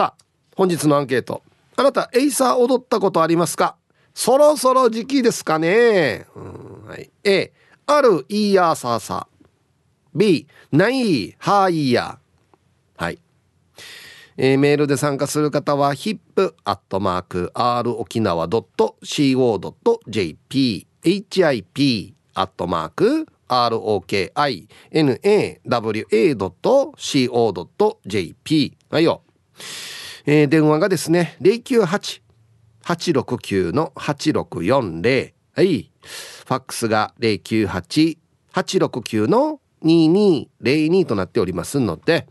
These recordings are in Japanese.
さあ本日のアンケート。あなたエイサー踊ったことありますか？そろそろ時期ですかね、うんはい、A あるいいやさあさ B ないはいいやはい。えー、メールで参加する方は hip.r 沖縄 .co.jp hip アットマーク ROKINAWA.CO.jp はいよ、えー、電話がですね098-869-8640はい。ファックスが098-869の2202となっておりますので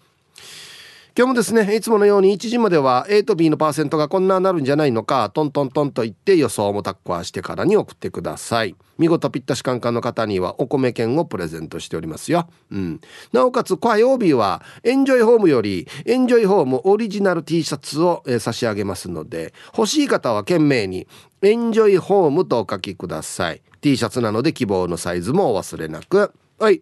今日もですねいつものように1時までは A と B のパーセントがこんななるんじゃないのかトントントンと言って予想もタッコアしてからに送ってください。見事ぴったしカンカンの方にはお米券をプレゼントしておりますよ、うん、なおかつ火曜日はエンジョイホームよりエンジョイホームオリジナル T シャツを、差し上げますので欲しい方は懸命にエンジョイホームとお書きください。T シャツなので希望のサイズもお忘れなく。はい。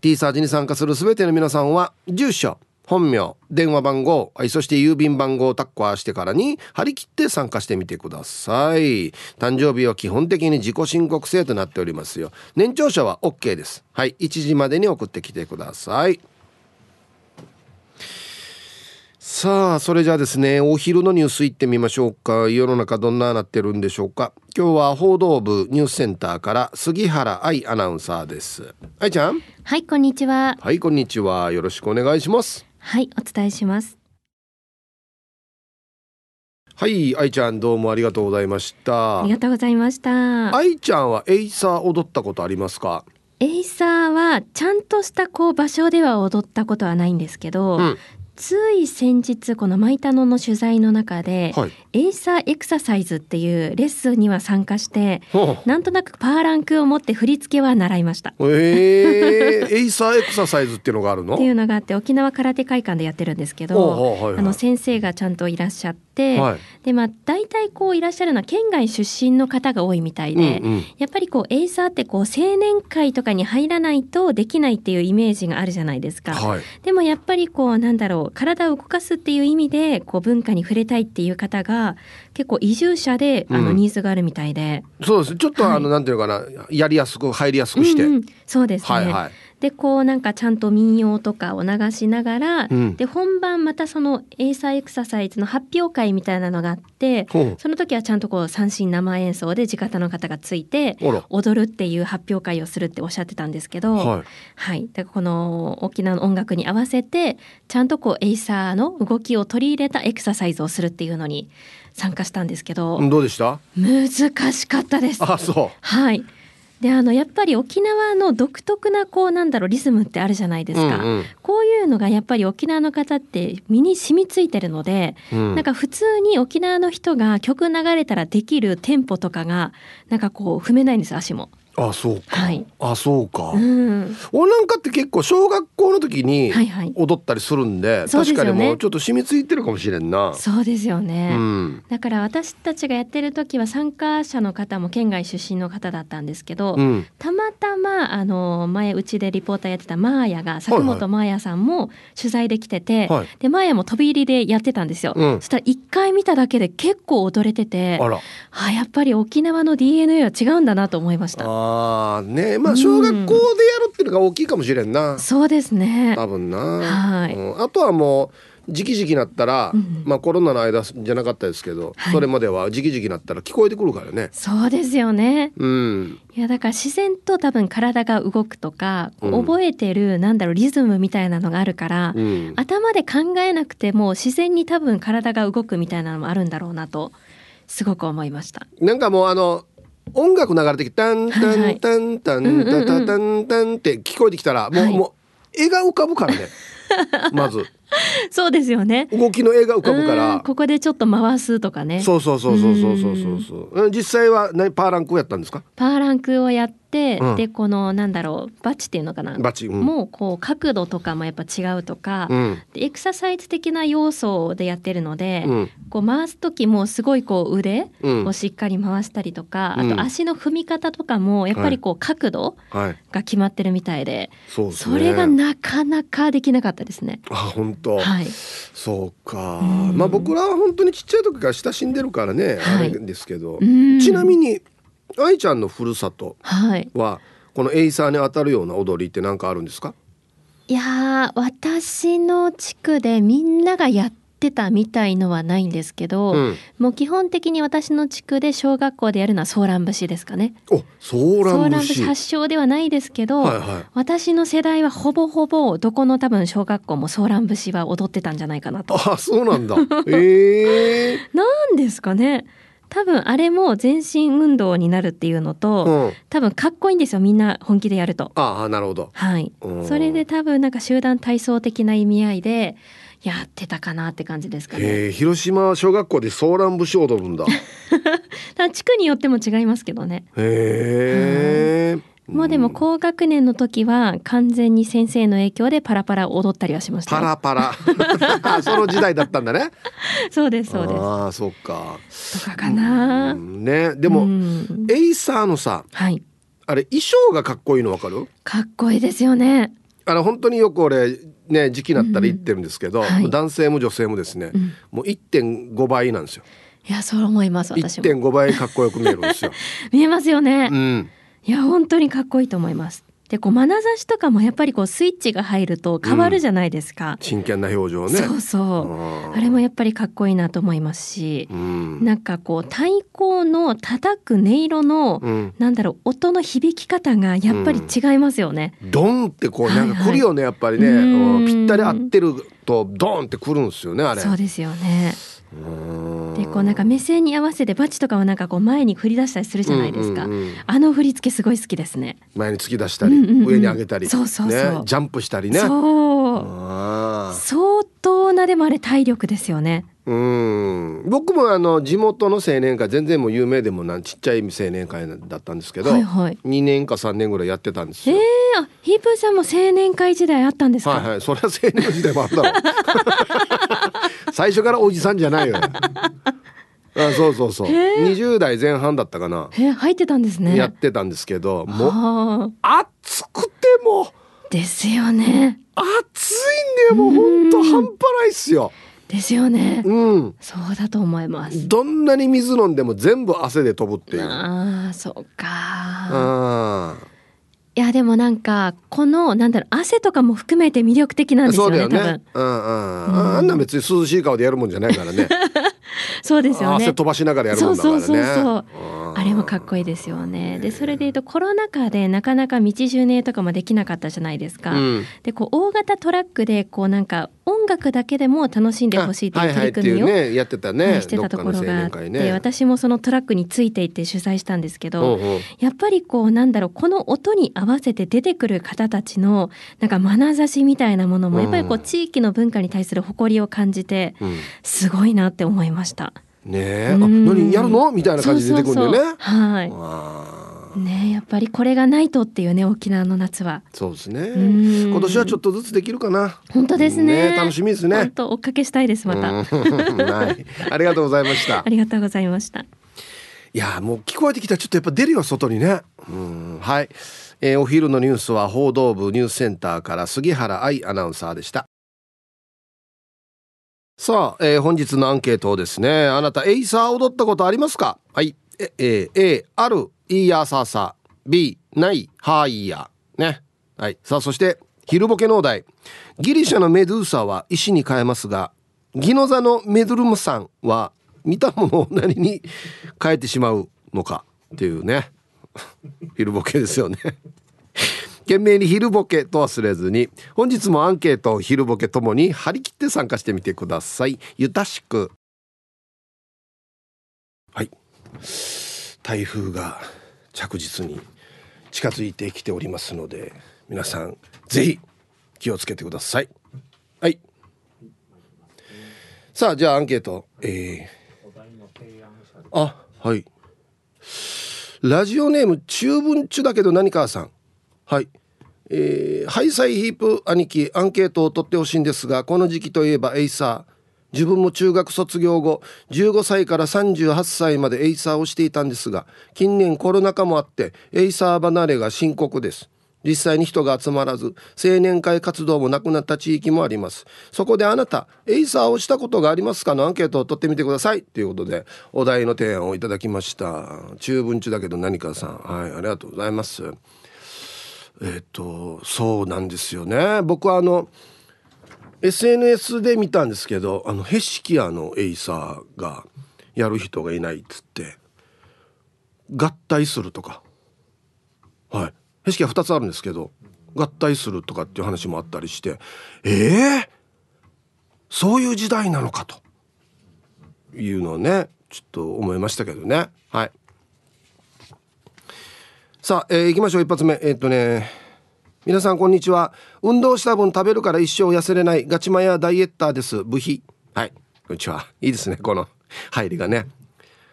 T サージに参加する全ての皆さんは住所本名電話番号そして郵便番号をタッコアしてからに張り切って参加してみてください。誕生日は基本的に自己申告制となっておりますよ。年長者は OK です。はい。1時までに送ってきてください。さあそれじゃあですねお昼のニュースいってみましょうか。世の中どんななってるんでしょうか。今日は報道部ニュースセンターから杉原愛アナウンサーです。愛ちゃん。はいこんにちは。はいこんにちは。よろしくお願いしますはいお伝えします。はい愛ちゃんどうもありがとうございました。ありがとうございました。愛ちゃんはエイサー踊ったことありますか？エイサーはちゃんとしたこう場所では踊ったことはないんですけど、うん、つい先日このマイタノの取材の中で、はい、エイサーエクササイズっていうレッスンには参加してなんとなくパーランクを持って振り付けは習いました。えー、エイサーエクササイズっていうのがあるの？っていうのがあって沖縄空手会館でやってるんですけど、あの先生がちゃんといらっしゃって、はい、でまあ大体こういらっしゃるのは県外出身の方が多いみたいで、うんうん、やっぱりこうエイサーってこう青年会とかに入らないとできないっていうイメージがあるじゃないですか。はい、でもやっぱりこうなんだろう体を動かすっていう意味でこう文化に触れたいっていう方が結構移住者であのニーズがあるみたいで、うん、そうです。ちょっとあの、はい、なんていうかなやりやすく入りやすくして、うんうん、そうですね、はいはいでこうなんかちゃんと民謡とかを流しながら、うん、で本番またそのエイサーエクササイズの発表会みたいなのがあってその時はちゃんとこう三振生演奏で地方の方がついて踊るっていう発表会をするっておっしゃってたんですけど、はい、はい、だからこの沖縄の音楽に合わせてちゃんとこうエイサーの動きを取り入れたエクササイズをするっていうのに参加したんですけどどうでした？難しかったです。あそう。はいであのやっぱり沖縄の独特なこうなんだろうリズムってあるじゃないですか、うんうん、こういうのがやっぱり沖縄の方って身に染みついてるので、うん、なんか普通に沖縄の人が曲流れたらできるテンポとかがなんかこう踏めないんです足も。あそうか、はい、あそうか、うん、俺なんかって結構小学校の時に踊ったりするんで、はいはい、確かにもうちょっと染みついてるかもしれんな。そうですよね、うん、だから私たちがやってる時は参加者の方も県外出身の方だったんですけど、うん、たまたまあの前うちでリポーターやってたマーヤが佐久本マーヤさんも取材できてて、はい。はい、でマーヤも飛び入りでやってたんですよ、うん、そしたら一回見ただけで結構踊れててああやっぱり沖縄の DNA は違うんだなと思いましたああねまあ小学校でやるっていうのが大きいかもしれんな、うん、そうですね。多分な、はい、うん、あとはもう時期時期なったら、うん、まあコロナの間じゃなかったですけど、はい、それまでは時期時期なったら聞こえてくるからね。そうですよね。うん。いやだから自然と多分体が動くとか、うん、覚えてるなんだろうリズムみたいなのがあるから、うん、頭で考えなくても自然に多分体が動くみたいなのもあるんだろうなとすごく思いました。なんかもうあの音楽流れてきてタンタンタンタンタタタンタンって聞こえてきたらもう、もう絵が浮かぶからね。まず。そうですよね。動きの絵が浮かぶから。ここでちょっと回すとかね。そうそうそうそうそうそうそう。実際は何パーランクをやったんですか？パーランクをやっ、うん、でこのなんだろうバチっていうのかな？バチ、うん、もうこう角度とかもやっぱ違うとか、うん、でエクササイズ的な要素でやってるので、こう回す時もすごいこう腕をしっかり回したりとか、あと足の踏み方とかもやっぱりこう角度が決まってるみたいで、はいはい、それがなかなかできなかったですね。あ本と、はい、そうか。まあ僕らは本当にちっちゃい時から親しんでるからね、はい、あれですけど。ちなみに愛ちゃんのふるさとは、このエイサーに当たるような踊りって何かあるんですか？いや私の地区でみんながやってたみたいのはないんですけど、うん、もう基本的に私の地区で小学校でやるのはソーラン節ですかね。おソーラン節発祥ではないですけど、はいはい、私の世代はほぼほぼどこの多分小学校もソーラン節は踊ってたんじゃないかなと。あそうなんだ。えー、なんですかね。多分あれも全身運動になるっていうのと、うん、多分かっこいいんですよみんな本気でやると。ああなるほど。はい。それで多分なんか集団体操的な意味合いでやってたかなって感じですかね。広島小学校でソーラン節踊るんだ。地区によっても違いますけどね。へえ。もうでも高学年の時は完全に先生の影響でパラパラ踊ったりはしましたパラパラ。その時代だったんだね。そうですそうです。ああそっか。とかかな、ねでも、エイサーのさ、はい、あれ衣装がかっこいいのわかる？かっこいいですよね。あの本当によく俺ね時期になったら言ってるんですけど、うんはい、男性も女性もですね、うん、もう1.5倍なんですよ。いやそう思います私も。1.5倍かっこよく見えるんですよ。見えますよね、うん。いや本当にかっこいいと思いますでこう眼差しとかもやっぱりこうスイッチが入ると変わるじゃないですか、うん、真剣な表情ね。そうそう。あれもやっぱりかっこいいなと思いますし、うん、なんかこう太鼓の叩く音色の、うん、なんだろう音の響き方がやっぱり違いますよね、うん、ドンってこうなんか来るよね、はいはい、やっぱりね。ぴったり合ってるとドンってくるんですよねあれ。そうですよねでこうなんか目線に合わせてバチとかをなんかこう前に振り出したりするじゃないですか、うんうんうん、あの振り付けすごい好きです。ね前に突き出したり、うんうんうん、上に上げたりそうそうそう、ね、ジャンプしたりね。そう。相当なでもあれ体力ですよね。うん。僕もあの地元の青年会全然もう有名でもなんちっちゃい青年会だったんですけど、はいはい、2年か3年ぐらいやってたんですよ。えー、あヒープーさんも青年会時代あったんですか？はいはい。それは青年時代もあったろ最初からおじさんじゃないよ。あそうそうそう20代前半だったかなえ入ってたんですねやってたんですけどもう暑くてもですよね暑いんだよもうほんと半端ないっすよですよね。うん。そうだと思います。どんなに水飲んでも全部汗で飛ぶっていう。ああ、そうか。いやでもなんかこのなんだろう汗とかも含めて魅力的なんですよね。そうだよね。うんうん。うん、あんな別に涼しい顔でやるもんじゃないからね。そうですよね。汗飛ばしながらやるもんだからね。そうそうそうそう。あれもかっこいいですよね。でそれでいうとコロナ禍でなかなか道順ねとかもできなかったじゃないですか。うん、でこう大型トラックでこうなんか音楽だけでも楽しんでほしいという取り組みを、ね、やってたね、してたところがあって、ね、私もそのトラックについていって取材したんですけど、やっぱりこうなんだろうこの音に合わせて出てくる方たちのなんか眼差しみたいなものもやっぱりこう地域の文化に対する誇りを感じて、すごいなって思いました。ねえ、あ何やるの？みたいな感じで出てくるんだよね。はい。ねやっぱりこれがないとっていうね沖縄の夏は。そうですね。今年はちょっとずつできるかな。本当ですね、ね、楽しみですね。本当追っかけしたいですまた、はい、ありがとうございました。ありがとうございました。いやもう聞こえてきたちょっとやっぱ出るよ外にね。うん。はい、えー、お昼のニュースは報道部ニュースセンターから杉原愛アナウンサーでしたさあ、えー、本日のアンケートをですねあなたエイサー踊ったことありますか？はい。ええ A あるいいやささ。B ないはいや。ね。はい。さあそして昼ボケのお題。ギリシャのメドゥーサは石に変えますがギノザのメドゥルムさんは見たものを何に変えてしまうのかっていうね。昼ボケですよね。懸命に昼ボケと忘れずに本日もアンケート昼ボケともに張り切って参加してみてください。ゆたしく。はい。台風が着実に近づいてきておりますので皆さんぜひ気をつけてください。はい。さあじゃあアンケート。えー、あはい。ラジオネーム中文中だけど何かさん。はい。えー、ハイサイヒープ兄貴アンケートを取ってほしいんですがこの時期といえばエイサー。自分も中学卒業後15歳から38歳までエイサーをしていたんですが近年コロナ禍もあってエイサー離れが深刻です。実際に人が集まらず青年会活動もなくなった地域もあります。そこであなたエイサーをしたことがありますかのアンケートを取ってみてください。ということでお題の提案をいただきました。中文中だけど何かさん。はいありがとうございます。えっ、とそうなんですよね。僕はあの SNS で見たんですけどあのヘシキアのエイサーがやる人がいないっつって合体するとか。はい。景色は2つあるんですけど合体するとかっていう話もあったりしてええー、そういう時代なのかというのをねちょっと思いましたけどね。はい。さあ、えー、行きましょう。一発目。えー、っとね。皆さんこんにちは。運動した分食べるから一生痩せれない。ガチマヤダイエッターです。部費。はい。こんにちは。いいですね。この入りがね。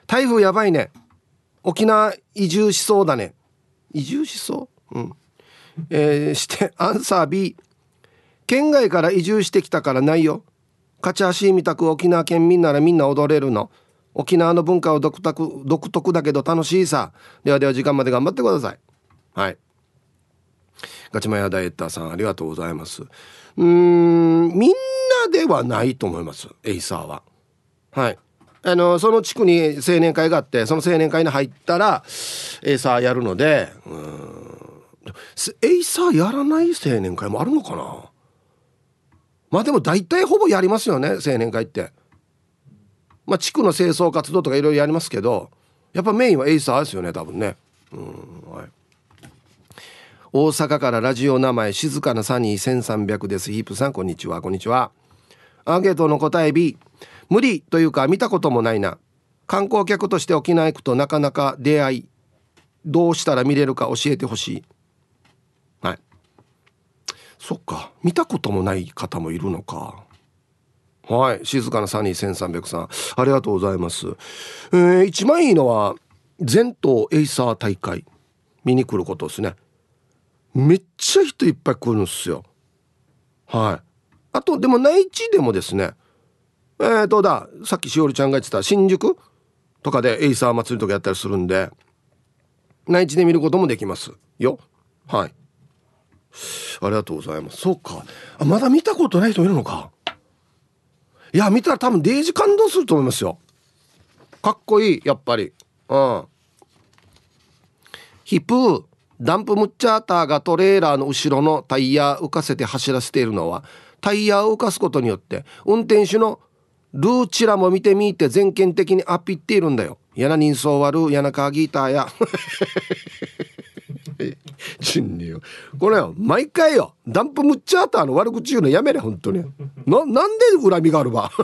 台風やばいね。沖縄移住しそうだね。移住しそう？うん、えー、してアンサー B 県外から移住してきたからないよ。勝ち足みたく沖縄県民ならみんな踊れるの。沖縄の文化は独特独特だけど楽しいさ。ではでは時間まで頑張ってください。はい。ガチマヤダイエッターさんありがとうございます。うんみんなではないと思いますエイサーは。はい。あのその地区に青年会があってその青年会に入ったらエイサーやるのでうんエイサーやらない青年会もあるのかな。まあでも大体ほぼやりますよね青年会って。まあ地区の清掃活動とかいろいろやりますけどやっぱメインはエイサーですよね多分ね。うんはい。大阪からラジオ名前静かなサニー1300です。ヒープさんこんにちは。こんにちは。アンケートの答え B 無理というか見たこともないな。観光客として沖縄行くとなかなか出会いどうしたら見れるか教えてほしい。そっか。見たこともない方もいるのか。はい。静かなサニー1300さん。ありがとうございます、えー、一番いいのは全島エイサー大会。見に来ることですね。めっちゃ人いっぱい来るんですよ。はい。あとでも内地でもですね。えー、どうだ？さっきしおりちゃんが言ってた新宿？とかでエイサー祭りとかやったりするんで。内地で見ることもできますよ。はい。ありがとうございます。そうか。あまだ見たことない人いるのか。いや見たら多分デイジ感動すると思いますよかっこいいやっぱりうんヒップーダンプムッチャーターがトレーラーの後ろのタイヤ浮かせて走らせているのはタイヤを浮かすことによって運転手のルーチラも見てみて全県的にアピっているんだよ。やな人相悪やなカーギターや。人によこれよ毎回よダンプムッチャーターの悪口言うのやめれ本当に。ななんで恨みがあるば？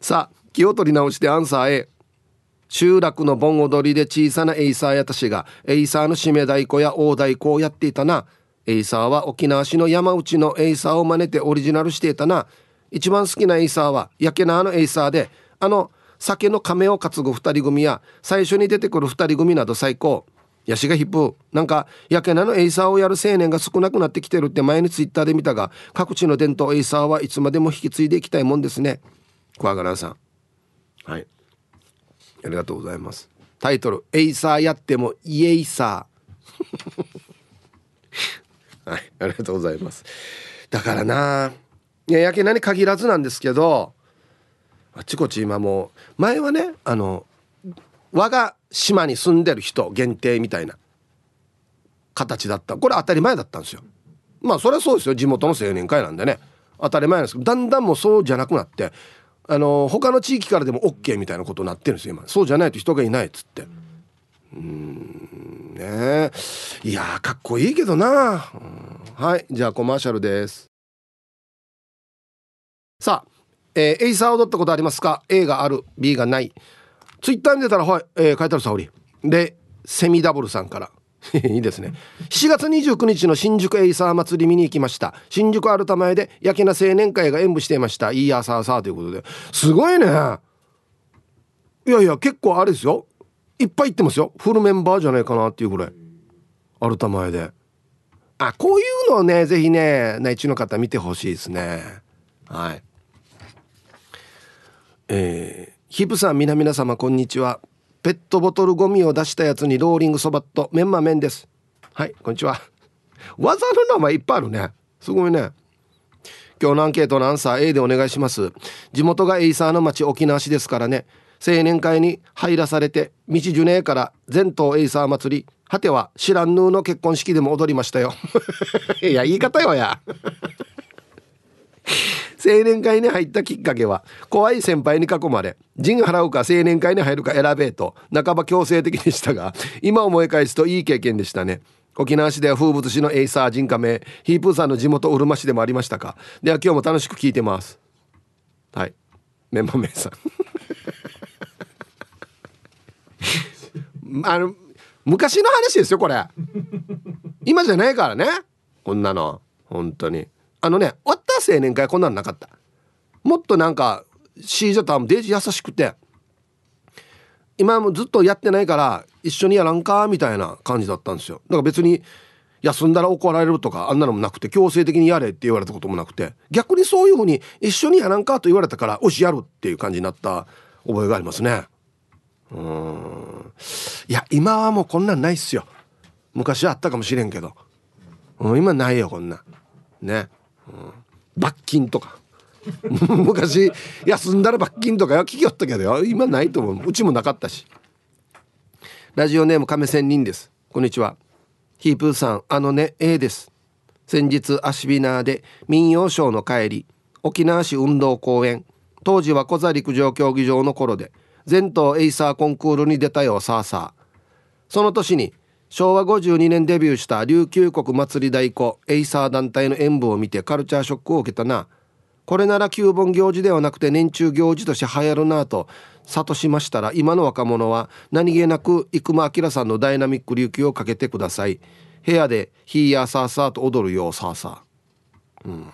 さあ気を取り直してアンサー A 集落の盆踊りで小さなエイサーやたしがエイサーの締め太鼓や大太鼓をやっていたな。エイサーは沖縄市の山内のエイサーを真似てオリジナルしていたな。一番好きなエイサーは屋慶名のエイサーであの酒の甕を担ぐ2人組や最初に出てくる2人組など最高。やしがヒープーなんか屋慶名のエイサーをやる青年が少なくなってきてるって前にツイッターで見たが各地の伝統エイサーはいつまでも引き継いでいきたいもんですね。クワガラさん。はい。ありがとうございます。タイトル「エイサーやってもイエイサー」はい。ありがとうございます。だからないややけなに限らずなんですけどあちこち今もう前はねあの我が島に住んでる人限定みたいな形だった。これ当たり前だったんですよ。まあそれはそうですよ。地元の青年会なんでね。当たり前なんですけどだんだんもうそうじゃなくなってあの他の地域からでも OK みたいなことになってるんですよ今。そうじゃないと人がいないっつって。うんねいやかっこいいけどな、うん、はい。じゃあコマーシャルです。さあ、えー、エイサー踊ったことありますか？A がある B がない。ツイッターに出たらはい、えー、書いてある沙織でセミダブルさんから。いいですね。7月29日の新宿エイサー祭り見に行きました。新宿アルタ前で焼けな青年会が演舞していました。いいやさあさあということで。すごいね。いやいや結構あれですよ。いっぱい行ってますよ。フルメンバーじゃないかなっていうぐらい。アルタ前で。あこういうのをねぜひね内地の方見てほしいですね。はい。えーヒプさん皆々様こんにちは。ペットボトルゴミを出したやつにローリングそばっとメンマ麺です。はいこんにちは。技の名前いっぱいあるね。すごいね。今日のアンケートのアンサー A でお願いします。地元がエイサーの町沖縄市ですからね。青年会に入らされて道ジュネーから全島エイサー祭り。果ては知らんぬーの結婚式でも踊りましたよ。いや言い方よや。青年会に入ったきっかけは怖い先輩に囲まれジン払うか青年会に入るか選べと半ば強制的でしたが今思い返すといい経験でしたね。沖縄市では風物詩のエイサー人家名ヒープーさんの地元うるま市でもありましたか。では今日も楽しく聞いてます。はい。メンバー名さん。あの昔の話ですよこれ。今じゃないからね。こんなの。本当に。あのね終わった青年会こんなのなかった。もっとなんかシージャターもデージ優しくて今もずっとやってないから一緒にやらんかみたいな感じだったんですよ。だから別に休んだら怒られるとかあんなのもなくて強制的にやれって言われたこともなくて逆にそういうふうに一緒にやらんかと言われたからよしやるっていう感じになった覚えがありますね。うん。いや今はもうこんなんないっすよ。昔はあったかもしれんけど、うん、今ないよこんなね、罰金とか。昔休んだら罰金とかよ。聞きよったけどよ。今ないと思う。うちもなかったし。ラジオネーム亀仙人です。こんにちは。ヒープーさん。あのね A です。先日アシビナーで民謡ショーの帰り沖縄市運動公園。当時はコザ陸上競技場の頃で全島エイサーコンクールに出たよさあさあ。その年に昭和52年デビューした琉球国祭り太鼓エイサー団体の演舞を見てカルチャーショックを受けたな。これなら旧盆行事ではなくて年中行事として流行るなと諭しましたら今の若者は何気なく生間明さんのダイナミック琉球をかけてください。部屋でヒーヤーサーサーと踊るようサーサー。うん。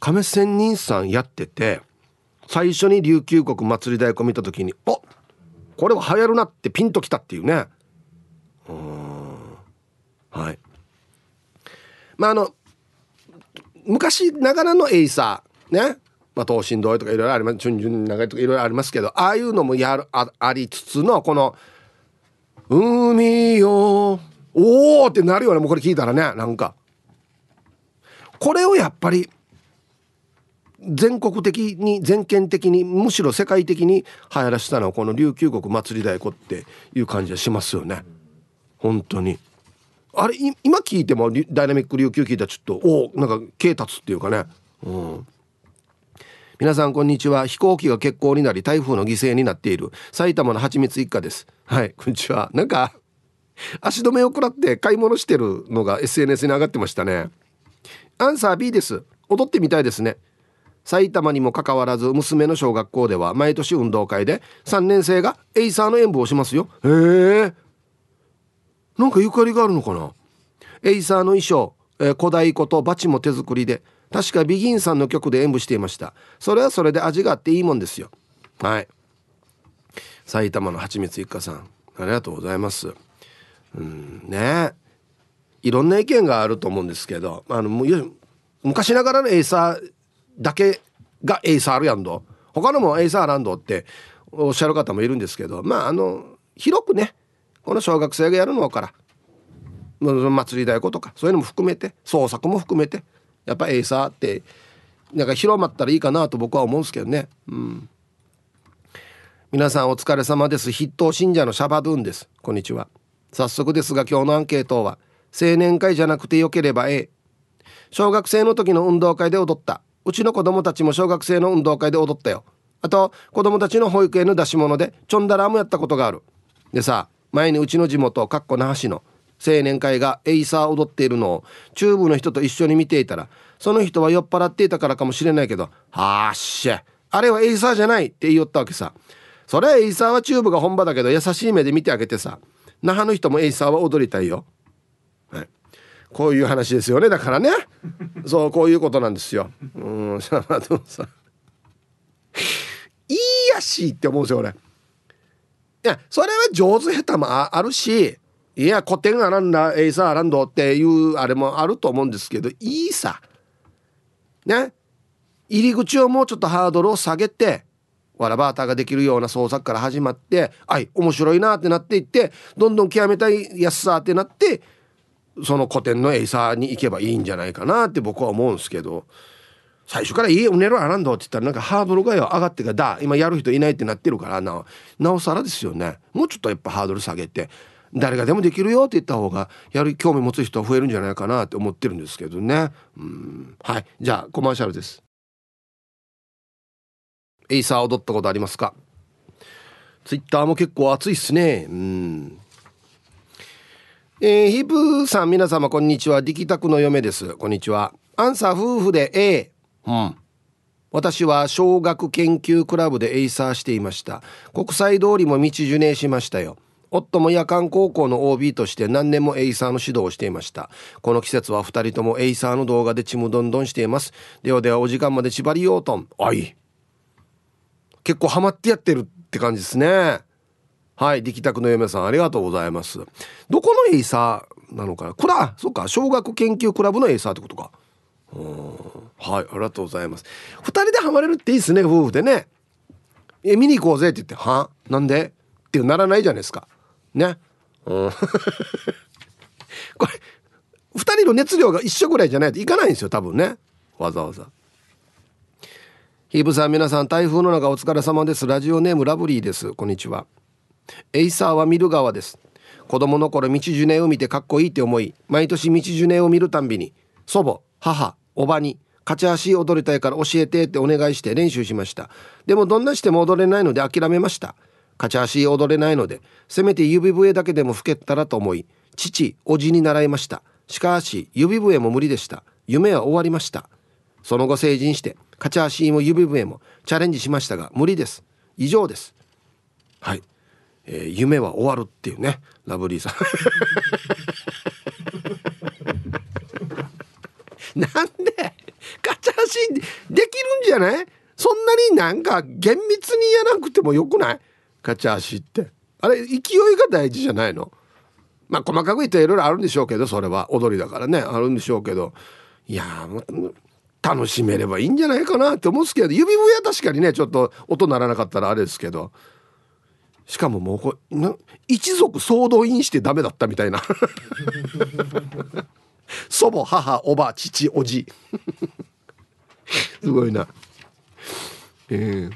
亀仙人さんやってて最初に琉球国祭り太鼓見た時におこれは流行るなってピンときたっていうね。はい。まああの昔ながらのエイサーね。まあ東進堂とかいろいろありますチュンチュン長いとかいろいろありますけどああいうのもやるあありつつのこの「海よおお!」ってなるよねもうこれ聞いたらねなんか。これをやっぱり全国的に全県的にむしろ世界的に流行らせたのはこの琉球国祭り太鼓っていう感じがしますよね。本当に。あれ今聞いてもダイナミック琉球聞いたらちょっとおなんか毛立つっていうかね。うん。皆さんこんにちは。飛行機が欠航になり台風の犠牲になっている。埼玉のはちみつ一家です。はいこんにちは。なんか足止めを食らって買い物してるのが SNS に上がってましたね。アンサー B です。踊ってみたいですね。埼玉にもかかわらず娘の小学校では毎年運動会で3年生がエイサーの演舞をしますよ。へえ。なんかゆかりがあるのかな？エイサーの衣装、えー、小太鼓とバチも手作りで確かビギンさんの曲で演舞していました。それはそれで味があっていいもんですよ。はい。埼玉のはちみつ一家さんありがとうございます。うんね。いろんな意見があると思うんですけどあの昔ながらのエイサーだけがエイサーあるやんど他のもエイサーあらんどっておっしゃる方もいるんですけどまああの広くねこの小学生がやるのから祭り太鼓とかそういうのも含めて創作も含めてやっぱエイサーってなんか広まったらいいかなと僕は思うんですけどね。うん。皆さんお疲れ様です。筆頭信者のシャバドゥンです。こんにちは。早速ですが今日のアンケートは青年会じゃなくてよければ A 小学生の時の運動会で踊った。うちの子供たちも小学生の運動会で踊ったよ。あと子供たちの保育園の出し物でちょんだらもやったことがある。でさ前にうちの地元かっこ那覇市の青年会がエイサー踊っているのをチューブの人と一緒に見ていたらその人は酔っ払っていたからかもしれないけど「はっさあれはエイサーじゃない」って言いよったわけさ。それはエイサーはチューブが本場だけど優しい目で見てあげてさ。那覇の人もエイサーは踊りたいよ、はい、こういう話ですよね。だからね。そうこういうことなんですよ。うんシャマドンさんいいやしって思うんですよ俺。いやそれは上手下手もあるしいや古典あらんだエイサーあらんどっていうあれもあると思うんですけどいいさ。ね。入り口をもうちょっとハードルを下げてわらばーたーができるような創作から始まってはい面白いなってなっていってどんどん極めたいやっさーってなってその古典のエイサーに行けばいいんじゃないかなって僕は思うんですけど。最初から「いいおねろあらんど」って言ったらなんかハードルがよ上がってかだ今やる人いないってなってるからななおさらですよね。もうちょっとやっぱハードル下げて誰がでもできるよって言った方がやる興味持つ人は増えるんじゃないかなって思ってるんですけどね。うん。はい。じゃあコマーシャルです。エイサー踊ったことありますか？ツイッターも結構熱いっすね。うん。えー、ヒープさん皆様こんにちは。力宅の嫁です。こんにちは。アンサー夫婦で A うん。私は小学研究クラブでエイサーしていました。国際通りも道ジュネしましたよ。夫も夜間高校の OB として何年もエイサーの指導をしていました。この季節は2人ともエイサーの動画でちむどんどんしています。ではではお時間までちばりよーとあい。結構ハマってやってるって感じですね。はい。力宅の嫁さんありがとうございます。どこのエイサーなのかな？これはそっか。小学研究クラブのエイサーってことか。はいありがとうございます。2人でハマれるっていいですね夫婦でね。え見に行こうぜって言っては？なんで？ってならないじゃないですか。ね？うん。これ2人の熱量が一緒ぐらいじゃないといかないんですよ多分ね。わざわざ。ヒーブさん皆さん台風の中お疲れ様です。ラジオネームラブリーです。こんにちは。エイサーは見る側です。子供の頃道ジュネを見てかっこいいって思い毎年道ジュネを見るたんびに祖母母おばに勝ち足踊りたいから教えてってお願いして練習しました。でもどんなしても踊れないので諦めました。勝ち足踊れないのでせめて指笛だけでも吹けたらと思い父おじに習いました。しかし指笛も無理でした。夢は終わりました。その後成人して勝ち足も指笛もチャレンジしましたが無理です。以上です。はい、えー、夢は終わるっていうね。ラブリーさん。なんでガチャ足できるんじゃない？そんなになんか厳密にやなくてもよくない？ガチャ足って。あれ勢いが大事じゃないの？まあ細かく言ったらいろいろあるんでしょうけどそれは。踊りだからね。あるんでしょうけど。いやもう楽しめればいいんじゃないかなって思うんですけど。指笛は確かにねちょっと音鳴らなかったらあれですけど。しかももうこれ一族総動員してダメだったみたいな。祖母母おば父おじ。すごいな。えー、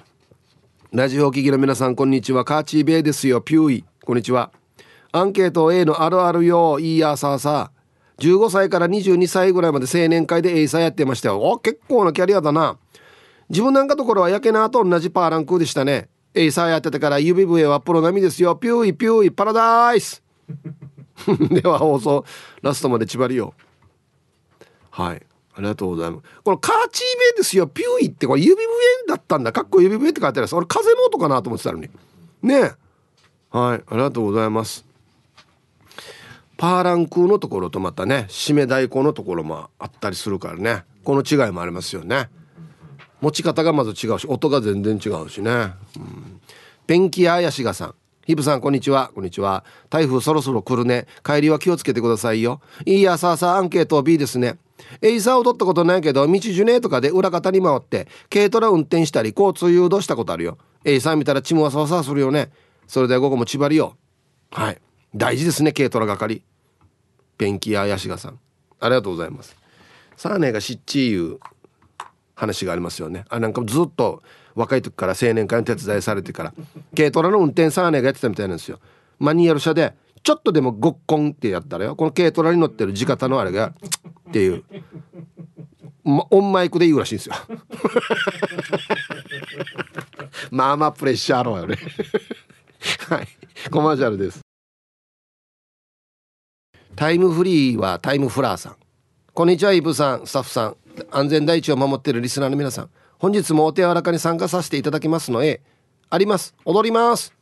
ラジオお聞きの皆さんこんにちは。カーチーベイですよ。ピューイ。こんにちは。アンケート A のあるあるよいいやさあさあ15歳から22歳ぐらいまで青年会でエイサーやってましたよ。お結構なキャリアだな。自分なんかところは屋慶名と同じパーランクでしたね。エイサーやっててから指笛はプロ並みですよ。ピューイピューイパラダイス。では放送ラストまでちばりよーはい。ありがとうございます。このカーチーベですよ。ピューイってこれ指笛だったんだ。かっこ指笛って書いてあるんです俺風の音かなと思ってたのに。ねはい。ありがとうございます。パーランクのところとまたね締め太鼓のところもあったりするからね。この違いもありますよね。持ち方がまず違うし音が全然違うしね、うん、ペンキ屋やしがさん。ヒブさんこんにちは。こんにちは。台風そろそろ来るね。帰りは気をつけてくださいよ。いいやさあさあアンケート B ですね。エイサーを取ったことないけど道ジュネとかで裏方に回って軽トラ運転したり交通誘導したことあるよ。エイサー見たらちむわさわさするよね。それで午後もちばりよーはい。大事ですね軽トラ係。ペンキ屋ヤシガさん。ありがとうございます。サーネがしっちいう話がありますよね。あなんかずっと若い時から青年会の手伝いされてから軽トラの運転サーネがやってたみたいなんですよ。マニュアル車でちょっとでもごっこんってやったらよこの軽トラに乗ってる地方のあれがっていう、ま、オンマイクで言うらしいんですよ。まあまあプレッシャーあろうよね。はい。コマーシャルです。タイムフリーはタイムフラーさん。こんにちはイブさんスタッフさん。安全第一を守っているリスナーの皆さん。本日もお手柔らかに参加させていただきますの A あります。踊ります。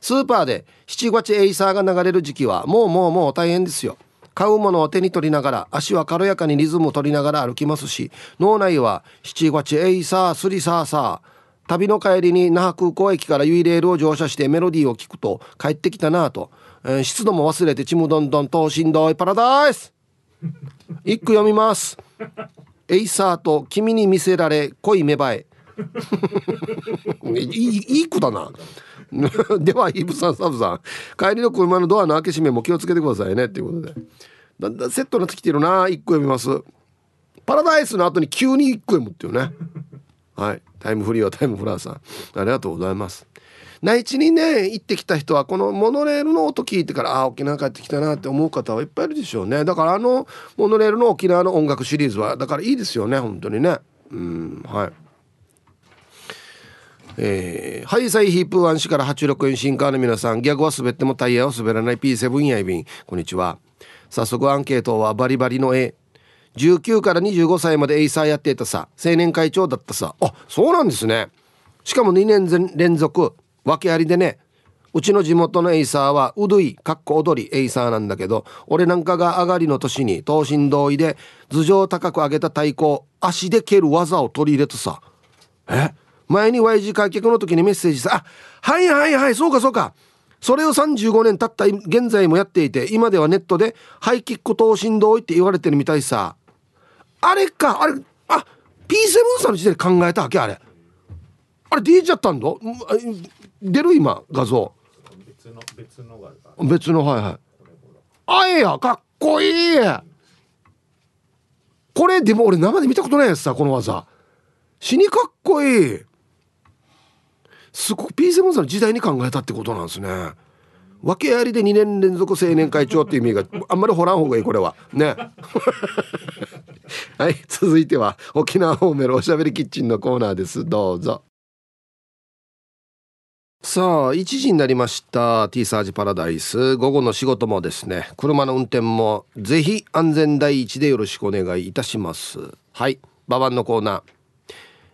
スーパーで七月エイサーが流れる時期はもうもうもう大変ですよ。買うものを手に取りながら足は軽やかにリズムを取りながら歩きますし脳内は七月エイサースリサーサー。旅の帰りに那覇空港駅からユイレールを乗車してメロディーを聞くと帰ってきたなぁと。えー、湿度も忘れてちむどんどん等身大パラダイス。一句読みます。エイサーと君に魅せられ恋芽生え。いいいい子だな。ではイブさんサブさん。帰りの車のドアの開け閉めも気をつけてくださいね。っていうことで。だんだんセットになってきてるな。1個読みます。パラダイスの後に急に1個読むっていうね。はい。タイムフリーはタイムフラーさん。ありがとうございます。内地にね行ってきた人はこのモノレールの音聞いてからあ沖縄帰ってきたなって思う方はいっぱいいるでしょうね。だからあのモノレールの沖縄の音楽シリーズはだからいいですよね本当にね。うんはい。えー、ハイサイヒープワン氏から86円新カーの皆さんギャグは滑ってもタイヤは滑らない P7 やいびんこんにちは。早速アンケートはバリバリの A 19から25歳までエイサーやっていたさ青年会長だったさ。あそうなんですね。しかも2年連続。訳ありでねうちの地元のエイサーはうどいかっこ踊りエイサーなんだけど俺なんかが上がりの年に等身同意で頭上高く上げた太鼓を足で蹴る技を取り入れてさ。え？前に Y 字開脚の時にメッセージさあはいはいはいそうかそうか。それを35年経った現在もやっていて今ではネットでハイキック等身同意って言われてるみたいさ。あれかあれあ P7 さんの時点で考えたわけあれ。あれ DJ ちゃったんだ出る今画像。別の別のが別のはいはい。あえやかっこいい。これでも俺生で見たことないやつさこの技。死にかっこいい。すごく P7 さんの時代に考えたってことなんですね。訳ありで2年連続青年会長っていう意味があんまり掘らん方がいいこれは。ね。はい続いては沖縄ホーメルおしゃべりキッチンのコーナーです。どうぞさあ1時になりました T サージパラダイス。午後の仕事もですね車の運転もぜひ安全第一でよろしくお願いいたします。はいババンのコーナー。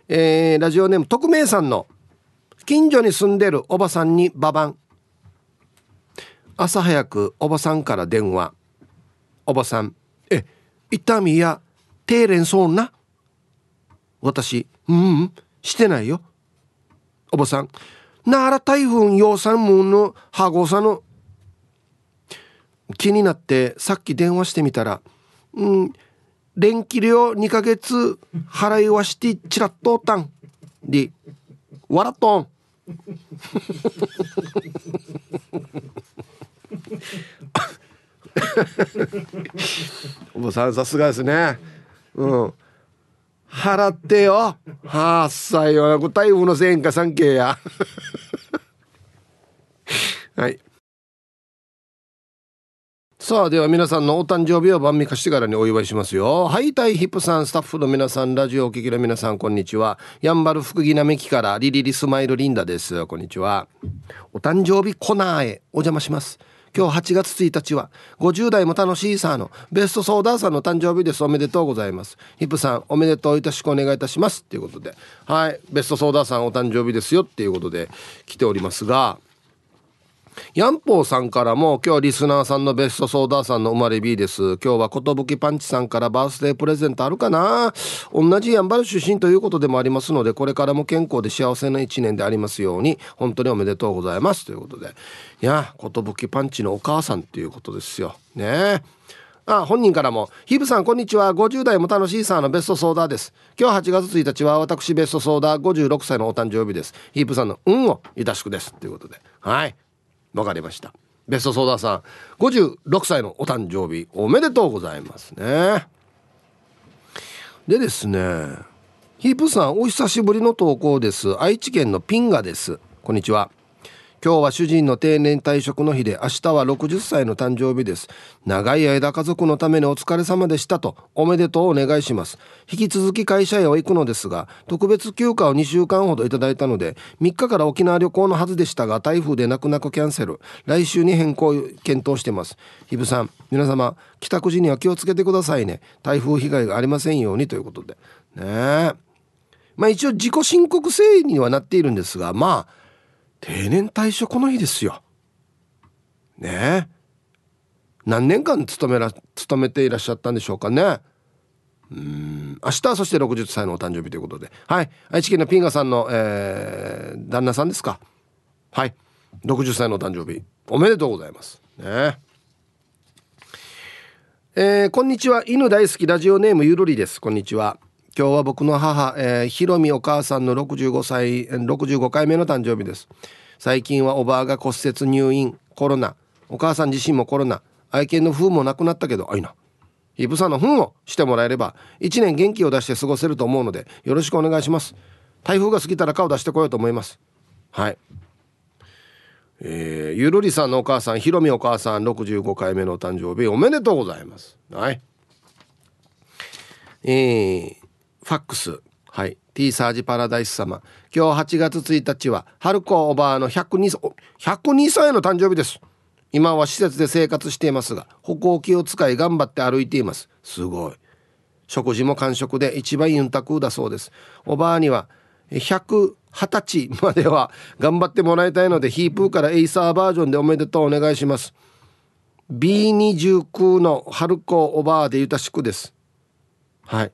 えー、ラジオネーム匿名さんの近所に住んでるおばさんにババン朝早くおばさんから電話。おばさんえ痛みや低連そうな？私うんうんしてないよ。おばさんなら台風養蚕ムーンのハゴさの気になってさっき電話してみたらうん電気料2ヶ月払いはしてチラッとおったん。で笑っとん。おばさんさすがですね。うん払ってよ。はっさいよ台風のせいんか三景や。はい。さあでは皆さんのお誕生日を晩味化してからにお祝いしますよ。はいたいヒップさんスタッフの皆さんラジオお聞きの皆さんこんにちは。やんばる福木並木からリリリスマイルリンダです。こんにちは。お誕生日コナーへお邪魔します。今日8月1日は50代も楽しいさのベストソーダーさんの誕生日です。おめでとうございます。ヒップさんおめでとういたしくお願いいたします。ということで。はい。ベストソーダーさんお誕生日ですよ。っていうことで来ておりますがヤンポーさんからも今日リスナーさんのベストソーダーさんの生まれ日です。今日は寿パンチさんからバースデープレゼントあるかな？同じやんばる出身ということでもありますのでこれからも健康で幸せな一年でありますように本当におめでとうございます。ということで。いや寿パンチのお母さんっていうことですよ。ね。えあ本人からも「ヒブさんこんにちは。50代も楽しいさのベストソーダーです。今日8月1日は私ベストソーダー56歳のお誕生日です。ヒープさんの運をいたしくです。ということで。はい。わかりましたベストソーダさん56歳のお誕生日おめでとうございますね。でですねヒープさんお久しぶりの投稿です。愛知県のピンガです。こんにちは。今日は主人の定年退職の日で明日は60歳の誕生日です。長い間家族のためにお疲れ様でしたとおめでとうお願いします。引き続き会社へは行くのですが特別休暇を2週間ほどいただいたので3日から沖縄旅行のはずでしたが台風で泣く泣くキャンセル。来週に変更検討してます。ひぶさん皆様帰宅時には気をつけてくださいね。台風被害がありませんようにということでねえまあ一応自己申告制にはなっているんですがまあ定年退職の日ですよ。ねえ。何年間勤めら勤めていらっしゃったんでしょうかね。うん。明日そして60歳のお誕生日ということで。はい。愛知県のピンガさんの、えー、旦那さんですか。はい。60歳のお誕生日。おめでとうございます。ねえー、こんにちは。犬大好き。ラジオネームゆるりです。こんにちは。今日は僕の母、えー、ひろみお母さんの65歳65回目の誕生日です。最近はおばあが骨折入院コロナ。お母さん自身もコロナ。愛犬の糞もなくなったけどあいな。イブさんの糞をしてもらえれば1年元気を出して過ごせると思うのでよろしくお願いします。台風が過ぎたら顔出してこようと思います。はい。えー、ゆるりさんのお母さんひろみお母さん65回目の誕生日おめでとうございます。はい。えー、ファックス。はい。T サージパラダイス様。今日8月1日は春子おばあの102歳102歳の誕生日です。今は施設で生活していますが歩行器を使い頑張って歩いています。すごい。食事も完食で一番ユンタクだそうです。おばあには120歳までは頑張ってもらいたいのでヒープーからエイサーバージョンでおめでとうお願いします。B29 の春子おばあでゆたしくです。はい。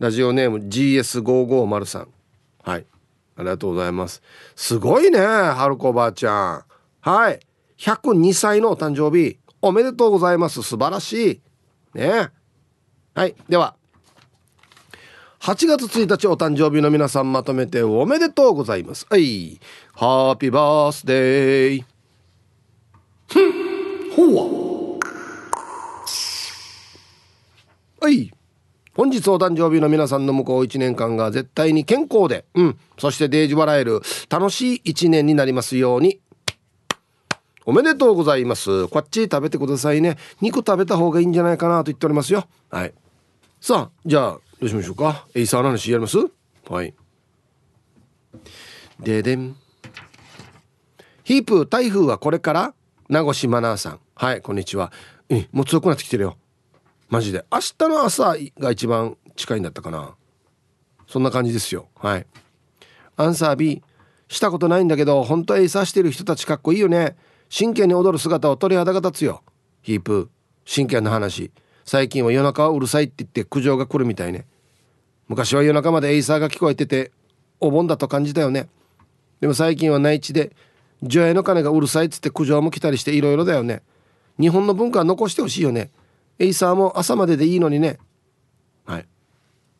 ラジオネーム GS550 はい。ありがとうございます。すごいね春子おばあちゃん。はい。102歳のお誕生日おめでとうございます。素晴らしい。ね。はい。では8月1日お誕生日の皆さんまとめておめでとうございます。はい。ハッピーバースデー。ふん。ほわはい。本日お誕生日の皆さんの向こう1年間が絶対に健康で、うん、そしてデージ笑える楽しい1年になりますように。おめでとうございます。こっち食べてくださいね。肉食べた方がいいんじゃないかなと言っておりますよ。はい。さあ、じゃあ、どうしましょうか？エイサーの話やります？はい。ででん。ヒープ、台風はこれから名越マナーさん。はい、こんにちは。え、もう強くなってきてるよ。マジで。明日の朝が一番近いんだったかな。そんな感じですよ。はい。アンサー B。したことないんだけど、本当エイサーしてる人たちかっこいいよね。真剣に踊る姿は鳥肌が立つよヒープ真剣な話最近は夜中はうるさいって言って苦情が来るみたいね昔は夜中までエイサーが聞こえててお盆だと感じたよねでも最近は内地で女優の鐘がうるさいっつって苦情も来たりしていろいろだよね日本の文化は残してほしいよねエイサーも朝まででいいのにね。はい。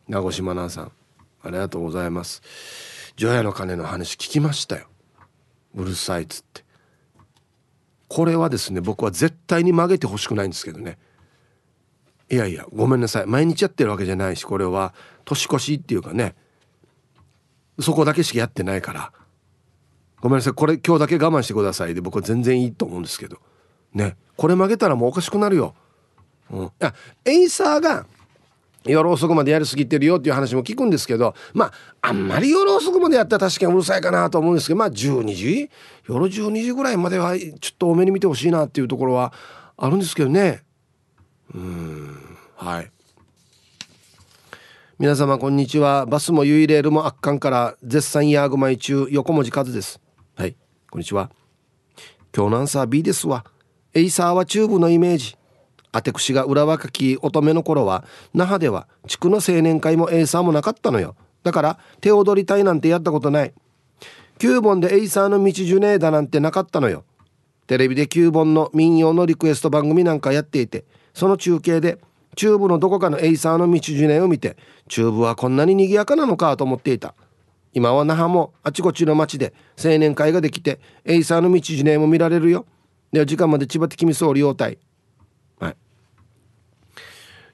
名越真奈さんありがとうございます。除夜の鐘の話聞きましたよ。うるさいっつって。これはですね僕は絶対に曲げてほしくないんですけどね。いやいやごめんなさい。毎日やってるわけじゃないしこれは年越しっていうかね。そこだけしかやってないから。ごめんなさい。これ今日だけ我慢してくださいで僕は全然いいと思うんですけど。ね。これ曲げたらもうおかしくなるよ、うん、あエイサーが夜遅くまでやりすぎてるよっていう話も聞くんですけどまああんまり夜遅くまでやったら確かにうるさいかなと思うんですけどまあ12時？夜12時ぐらいまではちょっと多めに見てほしいなっていうところはあるんですけどね。うん。はい。皆様こんにちは。バスもユイレールも朝から絶賛ヤーグマイ中横文字数です。はい。こんにちは。今日のアンサー B ですわ。エイサーはチューブのイメージ。あてくしが裏若き乙女の頃は那覇では地区の青年会もエイサーもなかったのよ。だから手踊りたいなんてやったことない。旧盆でエイサーの道ジュネーだなんてなかったのよ。テレビで旧盆の民謡のリクエスト番組なんかやっていてその中継で中部のどこかのエイサーの道ジュネーを見て中部はこんなに賑やかなのかと思っていた。今は那覇もあちこちの町で青年会ができてエイサーの道ジュネーも見られるよ。では時間までちばてぃくみそーりよーたい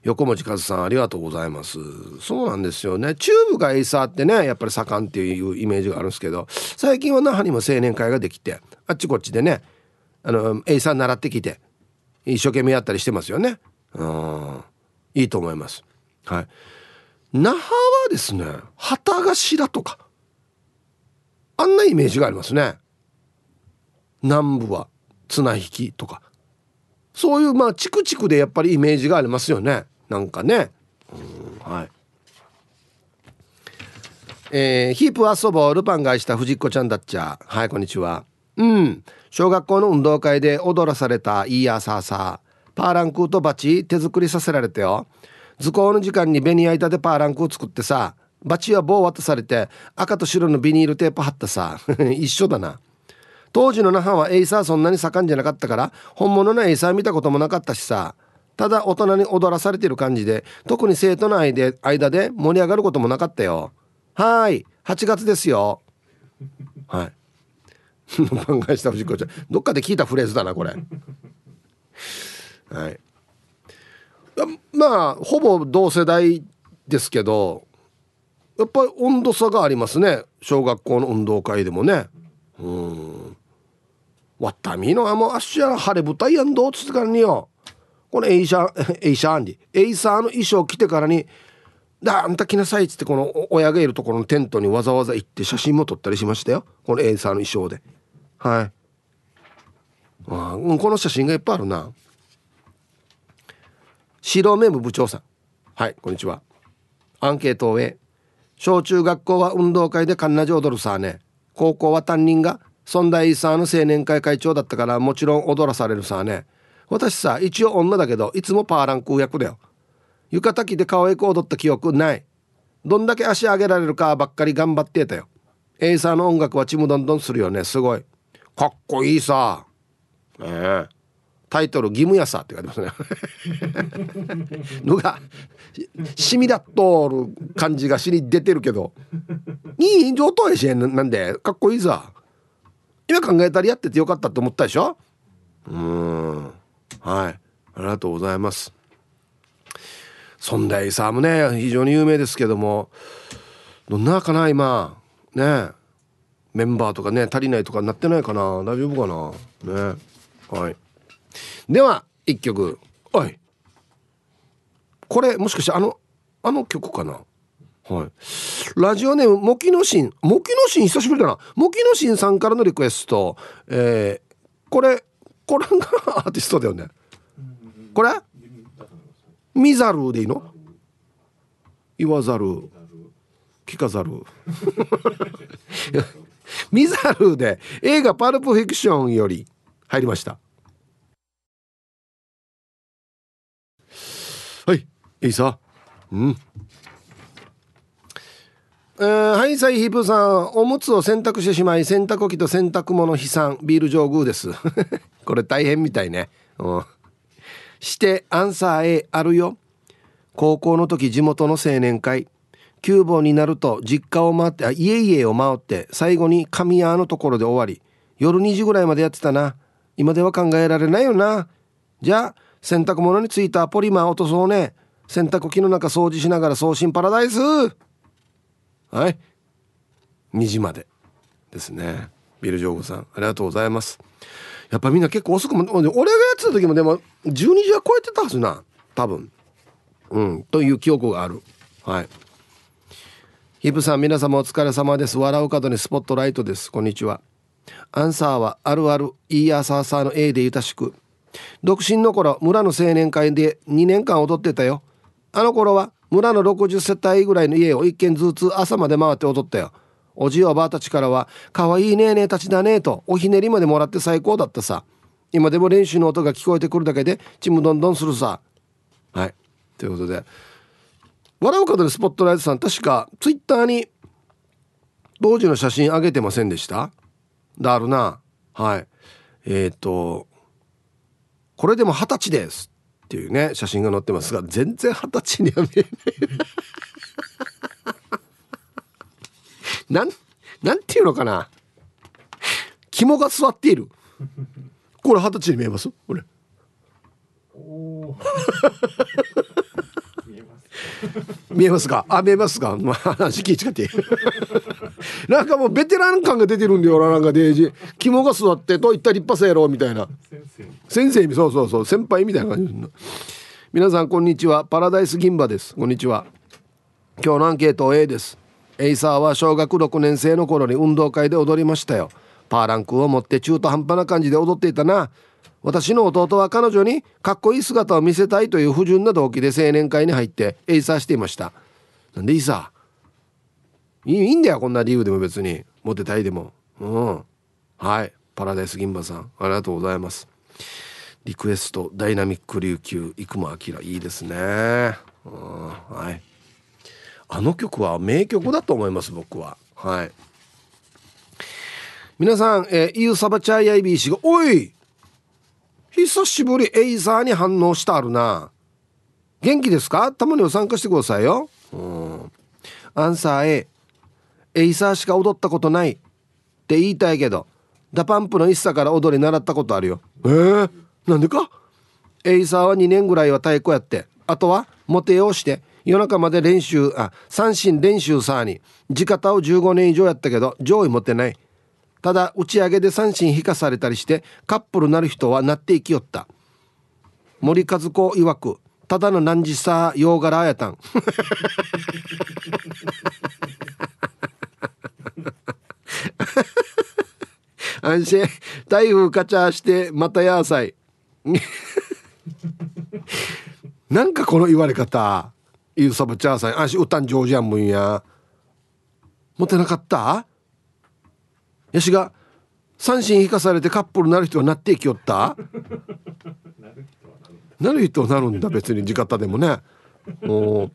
横持和さんありがとうございます。そうなんですよね。チューブがエイサーってねやっぱり盛んっていうイメージがあるんですけど最近は那覇にも青年会ができてあっちこっちでねあのエイサー習ってきて一生懸命やったりしてますよね。うん。いいと思います。はい。那覇はですね旗頭とかあんなイメージがありますね。南部は綱引きとか。そういうまあチクチクでやっぱりイメージがありますよね。なんかね。うんはい。えー、ヒープ遊ぼうルパンが愛した藤子ちゃんだっちゃ。はいこんにちは。うん。小学校の運動会で踊らされたいいやさあさパーランクーとバチ手作りさせられてよ。図工の時間にベニヤ板でパーランクー作ってさ。バチは棒渡されて赤と白のビニールテープ貼ったさ。一緒だな。当時の那覇はエイサーそんなに盛んじゃなかったから本物のエイサー見たこともなかったしさ。ただ大人に踊らされてる感じで特に生徒の間で盛り上がることもなかったよ。はい。8月ですよ。はい。考えした藤子ちゃんどっかで聞いたフレーズだなこれ。はい。まあほぼ同世代ですけどやっぱり温度差がありますね。小学校の運動会でもね。うん。わったみのあもうあっしゃ晴れ舞台やんどっつってからによ。このエイシャ エイシャーンディエイサーの衣装着てからにだあんた来なさいっつってこの親がいるところのテントにわざわざ行って写真も撮ったりしましたよ。このエイサーの衣装で。はい。あこの写真がいっぱいあるな。白目部部長さん。はいこんにちは。アンケートをへ小中学校は運動会でカンナジ踊るさね高校は担任が尊大イサーの青年会会長だったからもちろん踊らされるさあね私さ一応女だけどいつもパーラン空役だよ。浴衣着で可愛く踊った記憶ない。どんだけ足上げられるかばっかり頑張ってたよ。エイサーの音楽はちむどんどんするよね。すごい。かっこいいさ。ええ。タイトル「義務やさ」って書いてますね。のがしみだっとる感じがしに出てるけど。いい上等やしなんで。かっこいいさ。今考えたらやっててよかったって思ったでしょ。うんはい。ありがとうございます。尊大サーもね非常に有名ですけどもどんなかな今。ね。メンバーとかね足りないとかなってないかな。大丈夫かな。ね。はい。では一曲。おい。これもしかしてあのあの曲かな。はい。ラジオネームモキノシンモキノシン久しぶりだな。モキノシンさんからのリクエスト。えー、これこれがアーティストだよね。これ？見ざるでいいの？言わざる。聞かざる。見ざるで。映画「パルプフィクション」より入りました。はい。いいさ。うん。えー、はいさいヒープさんおむつを洗濯してしまい洗濯機と洗濯物悲惨。ビール上宮です。これ大変みたいね。うん。してアンサー A あるよ。高校の時地元の青年会。9本になると実家を回ってあ家々を回って最後に神谷のところで終わり。夜2時ぐらいまでやってたな。今では考えられないよな。じゃあ洗濯物についたポリマー落とそうね。洗濯機の中掃除しながら送信パラダイス。はい。2時までですね。ビル・ジョーグさんありがとうございます。やっぱみんな結構遅くも俺がやってた時もでも12時は超えてたはずな。多分。うん。という記憶がある。はい。ヒプさん皆様お疲れ様です。笑う角にスポットライトです。こんにちは。アンサーはあるあるいい朝朝の A でゆたしく。独身の頃村の青年会で2年間踊ってたよ。あの頃は村の60世帯ぐらいの家を一軒ずつ朝まで回って踊ったよ。おじいおばあたちからは「かわいいねえねえたちだね」とおひねりまでもらって最高だったさ。今でも練習の音が聞こえてくるだけでちむどんどんするさ。はい。ということで笑う方でスポットライトさん確かツイッターに当時の写真上げてませんでした？だるな。はい。えっ、ー、とこれでも二十歳です。っていうね写真が載ってますが全然二十歳には見えない。なんていうのかな？肝が座っている。これ二十歳に見えます？これ。見えますか？あ見えますか？まあ話聞いちゃって。なんかもうベテラン感が出てるんだよなんかデージ。肝が座ってといった立派さやろみたいな。先生そうそうそう。先輩みたいな感じ皆さんこんにちは。パラダイス銀馬です。こんにちは。今日のアンケート A です。エイサーは小学6年生の頃に運動会で踊りましたよ。パーランクーを持って中途半端な感じで踊っていたな。私の弟は彼女にかっこいい姿を見せたいという不純な動機で青年会に入ってエイサーしていました。なんでいいさ？いいんだよこんな理由でも別に。モテたいでも。うん。はい。パラダイス銀馬さんありがとうございます。リクエストダイナミック琉球生間明いいですね。うん。はい。あの曲は名曲だと思います僕は。はい。皆さん、えー、ユサバチャーヤイビー氏が「おい！久しぶりエイサーに反応したあるな。元気ですか？たまには参加してくださいよ。うん。アンサー A エイサーしか踊ったことないって言いたいけどダパンプの一茶から踊り習ったことあるよ。えー、なんでか？エイサーは2年ぐらいは太鼓やってあとはモテようして夜中まで練習あ三振練習さに地方を15年以上やったけど上位持ってない。ただ打ち上げで三振引かされたりしてカップルなる人はなっていきよった。森和子曰くただの何時さ洋柄あやたん。安心。台風カチャーしてまたやさい。なんかこの言われ方ゆうさぶチャーさん。安心。歌ん上手やんむんや。持ってなかった？やしが三振引かされてカップルなる人はなっていきよった？なる人はなるんだ。別に地方でもね。お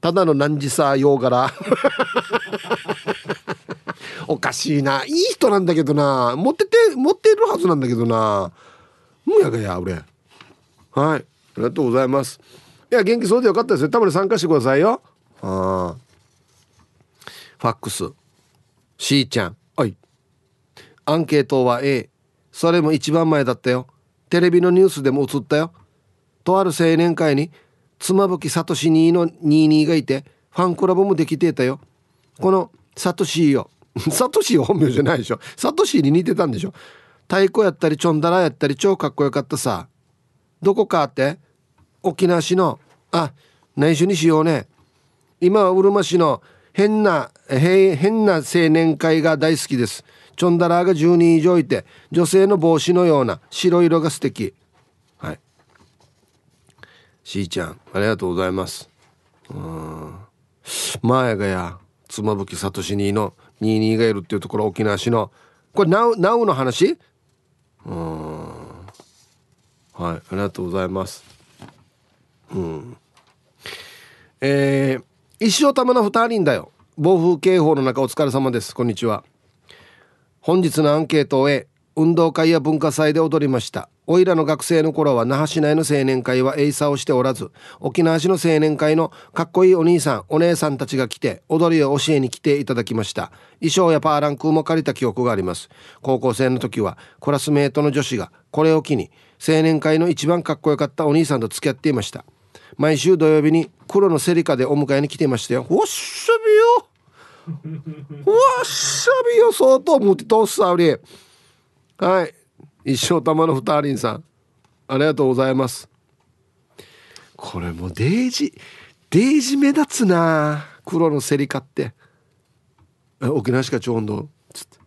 ただの何時さ洋柄 おかしいな。いい人なんだけどな。持ってて持ってるはずなんだけどな。むやがや俺。はい。ありがとうございます。いや元気そうでよかったですよ。たまに参加してくださいよ。あファックス。しーちゃん。はいアンケートは A それも一番前だったよ。テレビのニュースでも映ったよ。とある青年会に妻夫木聡2の22がいてファンクラブもできてたよ。このサトシーよサトシー本名じゃないでしょ。サトシーに似てたんでしょ。太鼓やったりちょんだらやったり超かっこよかったさ。どこかって沖縄市のあ内緒にしようね。今はうるま市の変な変な青年会が大好きです。チョンダラーが10人以上いて女性の帽子のような白色が素敵。はい。しーちゃんありがとうございます。うん。前がや妻夫木聡2の22がいるっていうところ沖縄市の。これナウナウの話？うん。はいありがとうございます。うん。えー、一生玉の二人だよ。暴風警報の中お疲れ様です。こんにちは。本日のアンケートを終え運動会や文化祭で踊りました。おいらの学生の頃は那覇市内の青年会はエイサーをしておらず沖縄市の青年会のかっこいいお兄さんお姉さんたちが来て踊りを教えに来ていただきました。衣装やパーランクも借りた記憶があります。高校生の時はクラスメートの女子がこれを機に青年会の一番かっこよかったお兄さんと付き合っていました。毎週土曜日に黒のセリカでお迎えに来ていましたよ。おっしゃびよ。わっしゃびよ相当持ってとっさおりはい。一生玉の二人さん。ありがとうございます。これもデージデージ目立つな黒のセリカって。沖縄しか超音頭つって。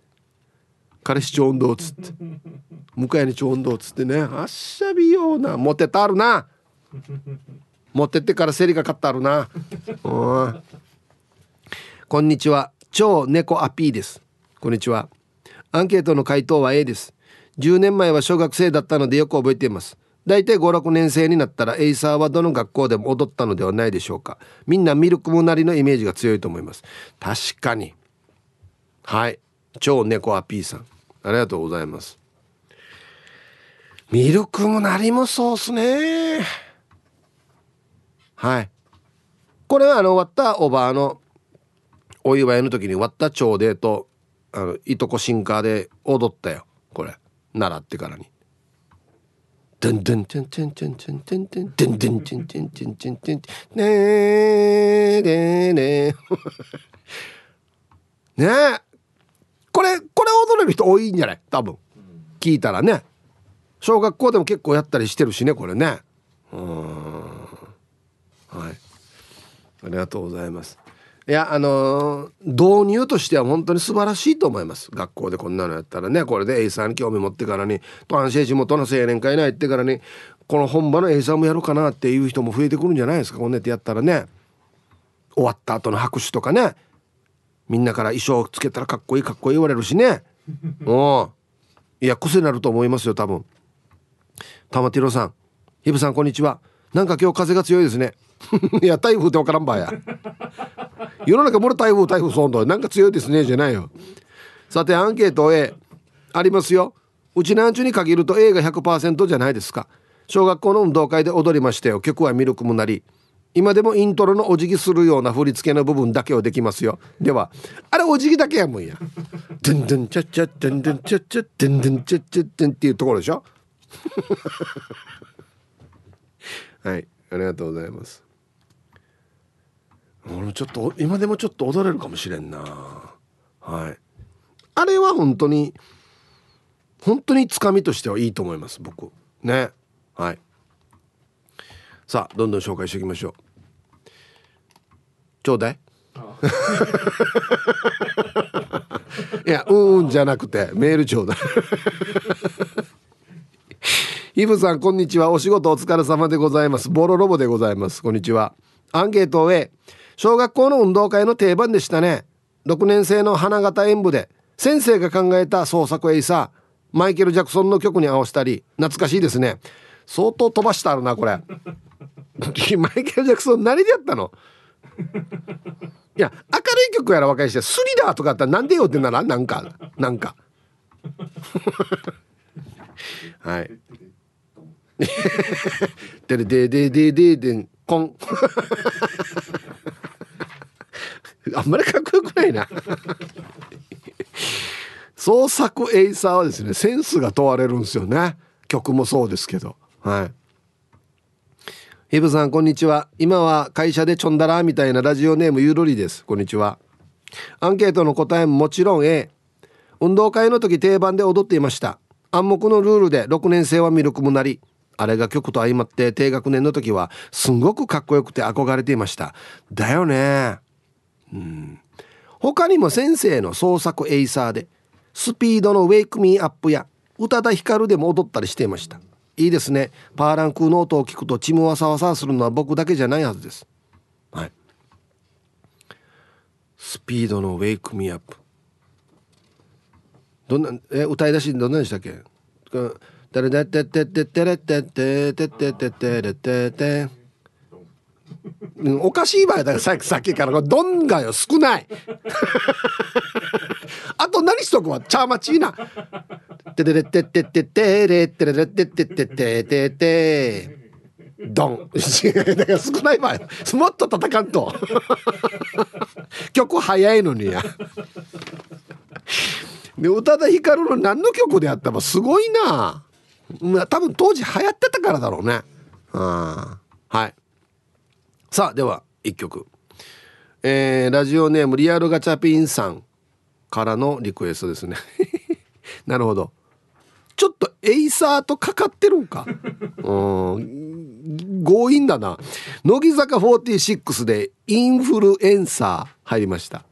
彼氏超音頭つって。迎えに超音頭つってね。あっしゃびような。持ってたあるな。持ってってからセリが買ったあるな。うんこんにちは。超猫アピーです。こんにちは。アンケートの回答は A です。10年前は小学生だったのでよく覚えています。だいたい56年生になったらエイサーはどの学校でも踊ったのではないでしょうか。みんなミルクムなりのイメージが強いと思います。確かに。はい。超猫アピーさん。ありがとうございます。ミルクムなりもそうっすね。はい。これはあの終わったおばあのお祝いの時に割った朝礼とあのいとこシンカーで踊ったよこれ習ってからに。ドンドンチンチンチンチンチンチンドンドンチンチンチンチンチンねえねえねえねえこれこれ踊れる人多いんじゃない多分聞いたらね小学校でも結構やったりしてるしねこれねうんはいありがとうございますいやあのー、導入としては本当に素晴らしいと思います。学校でこんなのやったらね。これで A さんに興味持ってからにトンシェ地元の青年会に入ってからにこの本場の A さんもやろうかなっていう人も増えてくるんじゃないですか。こんなやってやったらね。終わった後の拍手とかね。みんなから衣装つけたらかっこいいかっこいい言われるしね。う。んいや癖になると思いますよ多分。玉ティロさん。ヒブさんこんにちは。なんか今日風が強いですね。いや台風ってわからんばや世の中もろ台風台風そんどなんか強いですねじゃないよ。さてアンケート A ありますよ。うちなんちゅに限ると A が100%じゃないですか。小学校の運動会で踊りましたよ。曲はミルクもなり今でもイントロのお辞儀するような振り付けの部分だけをできますよ。ではあれお辞儀だけやもんや「ドゥンドゥンチャッチャドゥンドゥンチャッチャドゥンドゥンチャッチャドゥン」っていうところでしょ。はいありがとうございます。俺ちょっと今でもちょっと踊れるかもしれんな。はい。あれは本当に本当につかみとしてはいいと思います僕。ね。はい。さあどんどん紹介していきましょう。ちょうだい。いやうんじゃなくてメールちょうだい。イブさんこんにちは。お仕事お疲れ様でございます。ボロロボでございます。こんにちは。アンケートを A 小学校の運動会の定番でしたね。6年生の花形演舞で先生が考えた創作エイサーマイケル・ジャクソンの曲に合わせたり懐かしいですね。相当飛ばしてあるなこれ。マイケル・ジャクソン何でやったの？いや明るい曲やら若いしスリラーとかあったらなんでよってならなんかなんか。はい。でれでででででんこんあんまりかっこよくないな。創作エイサーはですねセンスが問われるんですよね。曲もそうですけど。はい。ヒブさんこんにちは。今は会社でちょんだらみたいなラジオネームゆるりです。こんにちは。アンケートの答えももちろん A 運動会の時定番で踊っていました。暗黙のルールで6年生はミルクムナリあれが曲と相まって低学年の時はすんごくかっこよくて憧れていました。だよね。うん。他にも先生の創作エイサーでスピードの Wake Me Up や宇多田ヒカルでも踊ったりしていました。いいですね。パーランクーの音を聞くとちむわさわさするのは僕だけじゃないはずです。はい。スピードの Wake Me Up。どんなえ歌い出しどんなでしたっけ？テレテテテテテレテテテテテテレおかしい場合だからさっきさっきからどんがよ少ない。あと何しとくわ？チャーマチーナテレレテテテテレテレレテテテテテテドン。だから少ない場合もっと戦んと。曲早いのにや。で宇多田ヒカルの何の曲であったかすごいな。まあ多分当時流行ってたからだろうね。うんはい。さあでは1曲。えー、ラジオネームリアルガチャピンさんからのリクエストですね。なるほど。ちょっとエイサーとかかってるんか？うん強引だな。乃木坂46でインフルエンサー入りました。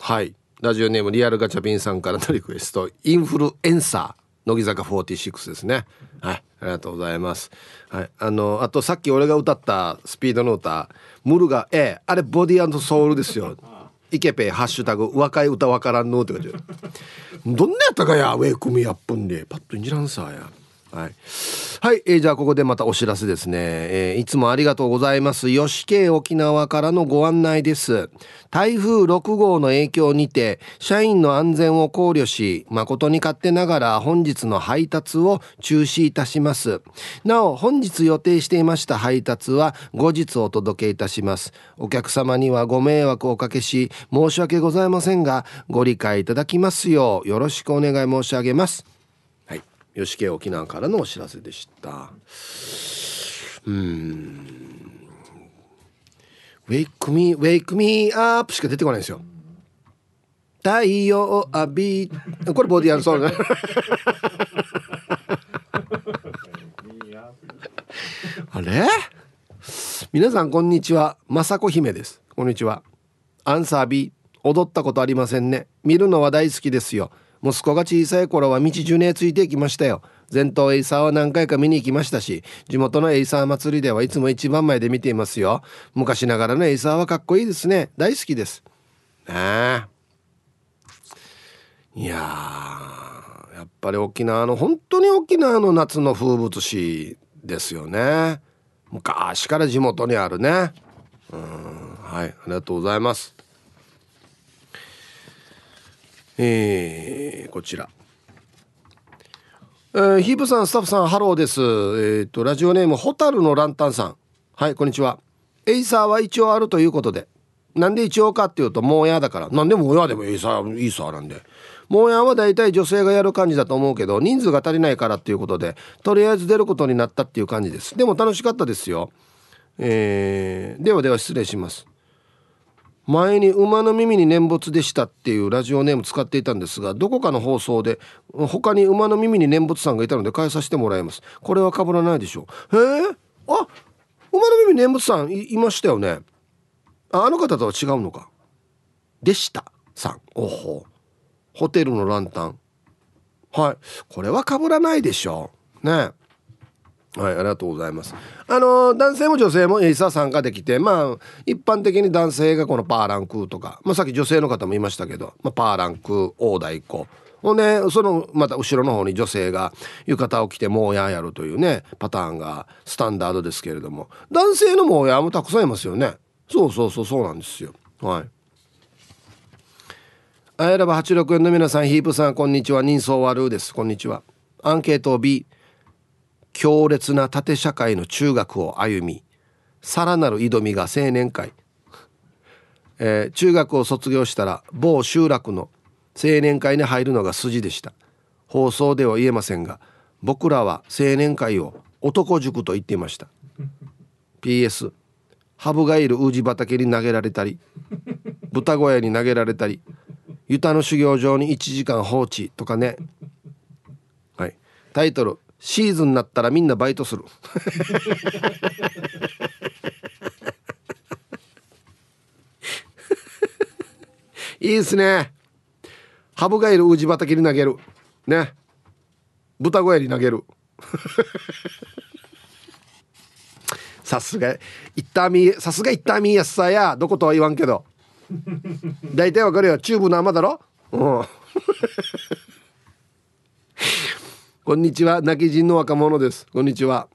はい。ラジオネームリアルガチャピンさんからのリクエスト。インフルエンサー。乃木坂46ですね。はい。ありがとうございます。はい。あのあとさっき俺が歌ったスピードの歌ムルが A あれボディソウルですよ。イケペハッシュタグ若い歌わからんのって感じどんなやったかやウェイクミアップんで。パッといんじらんさやはい、はいえー、じゃあここでまたお知らせですね、えー、いつもありがとうございます。吉慶沖縄からのご案内です。台風6号の影響にて社員の安全を考慮し誠に勝手ながら本日の配達を中止いたします。なお本日予定していました配達は後日お届けいたします。お客様にはご迷惑をおかけし申し訳ございませんがご理解いただきますようよろしくお願い申し上げます。吉家沖縄からのお知らせでした。うん。ウェイクミーウェイクミーアップしか出てこないんですよ。太陽浴びこれボディアンソング あれ？皆さんこんにちは。雅子姫です。こんにちは。アンサー B 踊ったことありませんね。見るのは大好きですよ。息子が小さい頃は道ジュネーついていきましたよ。全島エイサーは何回か見に行きましたし地元のエイサー祭りではいつも一番前で見ていますよ。昔ながらのエイサーはかっこいいですね。大好きです。ねいややっぱり沖縄の本当に沖縄の夏の風物詩ですよね。昔から地元にあるね。うんはいありがとうございます。えー、こちら。えー、ヒープさんスタッフさんハローです。えっ、ー、とラジオネームホタルのランタンさん。はいこんにちは。エイサーは一応あるということで。なんで一応かっていうともうやだから。なんでもやでもエイサーいいさなんで。もうやは大体女性がやる感じだと思うけど人数が足りないからっていうことでとりあえず出ることになったっていう感じです。でも楽しかったですよ。えー、ではでは失礼します。前に馬の耳に念仏でしたっていうラジオネーム使っていたんですがどこかの放送で他に馬の耳に念仏さんがいたので返させてもらいます。これは被らないでしょう。へえ？あ馬の耳念仏さんいましたよね。ああの方とは違うのか。でしたさん。おほ。ホテルのランタン。はい。これは被らないでしょう。ね。はい、ありがとうございます。あの男性も女性もエイサー参加できて、まあ一般的に男性がこのパーランクとか、まあさっき女性の方も言いましたけど、まあ、パーランク大太鼓。ほんでそのまた後ろの方に女性が浴衣を着てモーヤーやるというねパターンがスタンダードですけれども。男性のモーヤーもたくさんいますよね。そうそうそうそうなんですよ。はい。あやらば86円の皆さんヒープさんこんにちは。人相悪です。こんにちは。アンケート B 強烈な縦社会の中学を歩みさらなる挑みが青年会、えー、中学を卒業したら某集落の青年会に入るのが筋でした。放送では言えませんが僕らは青年会を男塾と言っていました。PS ハブがいる宇治畑に投げられたり 豚小屋に投げられたりユタの修行場に1時間放置とかね。はい。タイトルシーズンになったらみんなバイトする。いいですね。ハブがいる宇治畑に投げる。ね。豚小屋に投げる。さすがいったみさすがいったみやすさや。どことは言わんけど。大体わかるよ。チューブの甘だろ。うん。こんにちは。今帰仁の若者です。こんにちは。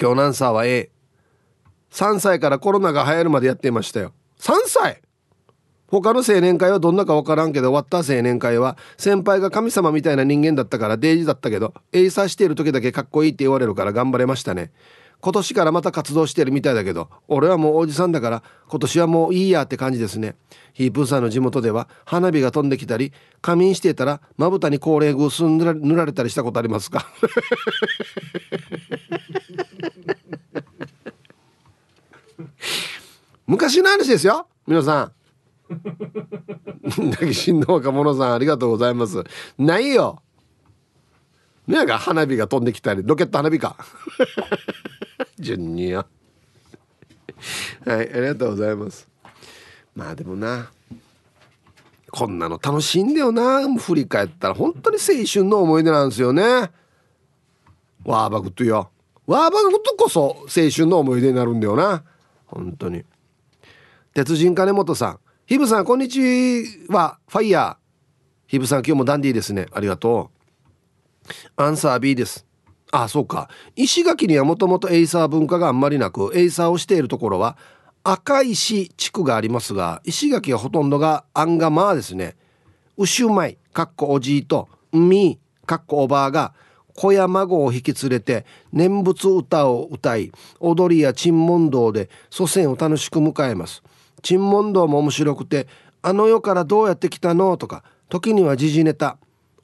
今日何歳は A3 歳からコロナが流行るまでやっていましたよ。3歳？他の青年会はどんなか分からんけどわった青年会は先輩が神様みたいな人間だったからデージだったけどエイサーしている時だけかっこいいって言われるから頑張れましたね。今年からまた活動してるみたいだけど俺はもうおじさんだから今年はもういいやって感じですね。ヒープーさんの地元では花火が飛んできたり仮眠してたらまぶたに高齢グース塗られたりしたことありますか？昔の話ですよ皆さん。泣きしんの若者さんありがとうございます。ないよ。ねが花火が飛んできたりロケット花火か。順によはいありがとうございます。まあでもなこんなの楽しいんだよな。振り返ったら本当に青春の思い出なんですよね。ワーバグットよ。ワーバグットこそ青春の思い出になるんだよな。本当に。鉄人金本さん。ヒブさんこんにちは。ファイヤー。ヒブさん今日もダンディーですね。ありがとう。アンサー B です。あそうか。石垣にはもともとエイサー文化があんまりなくエイサーをしているところは明石地区がありますが石垣はほとんどがアンガマーですね。ウシュマイかっこおじいとンミかっこおばあが子や孫を引き連れて念仏歌を歌い踊りや珍問答で祖先を楽しく迎えます。珍問答も面白くてあの世からどうやって来たの？とか時には時事ネタ。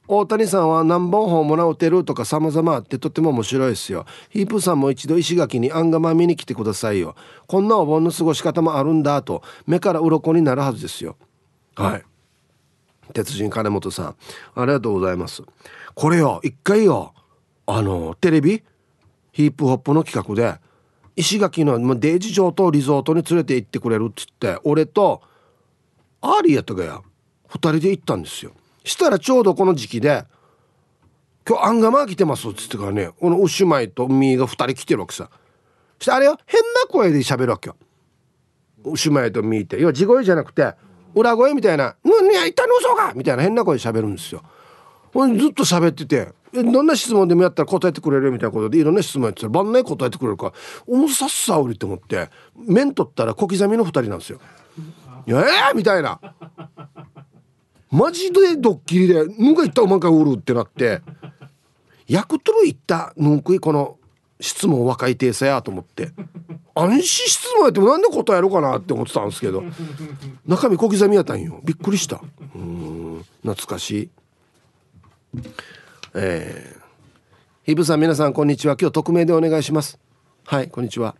大谷さんは何本ホームラン打てるとか様々あってとっても面白いですよ。ヒープさんも一度石垣にアンガマ見に来てくださいよ。こんなお盆の過ごし方もあるんだと目から鱗になるはずですよ。はい。鉄人金本さん、ありがとうございます。これよ、一回よ、あの、テレビヒープホップの企画で、石垣のデイジ城とリゾートに連れて行ってくれるっつって、俺と、アーリーやったかや、二人で行ったんですよ。したらちょうどこの時期で「今日アンガマー来てます」っつってからねこの牛舞とミーが2人来てるわけさ。してあれよ変な声で喋るわけよ。牛舞とミーって。要は地声じゃなくて裏声みたいな「何やいたの嘘か!」みたいな変な声で喋るんですよ。ずっと喋っててどんな質問でもやったら答えてくれる？みたいなことでいろんな質問やってたら晩年答えてくれるから重さっさおりって思って面取ったら小刻みの2人なんですよ。えー、みたいな。マジでドッキリで「ぬが言ったおまんか売る」ってなってヤクトル行ったぬんくいこの質問若い亭さやと思って安心質問やってもなんで答えるかなって思ってたんですけど中身小刻みやったんよ。びっくりした。うん懐かしい。えー、ヒープさん皆さんこんにちは。今日匿名でお願いします。はいこんにちは。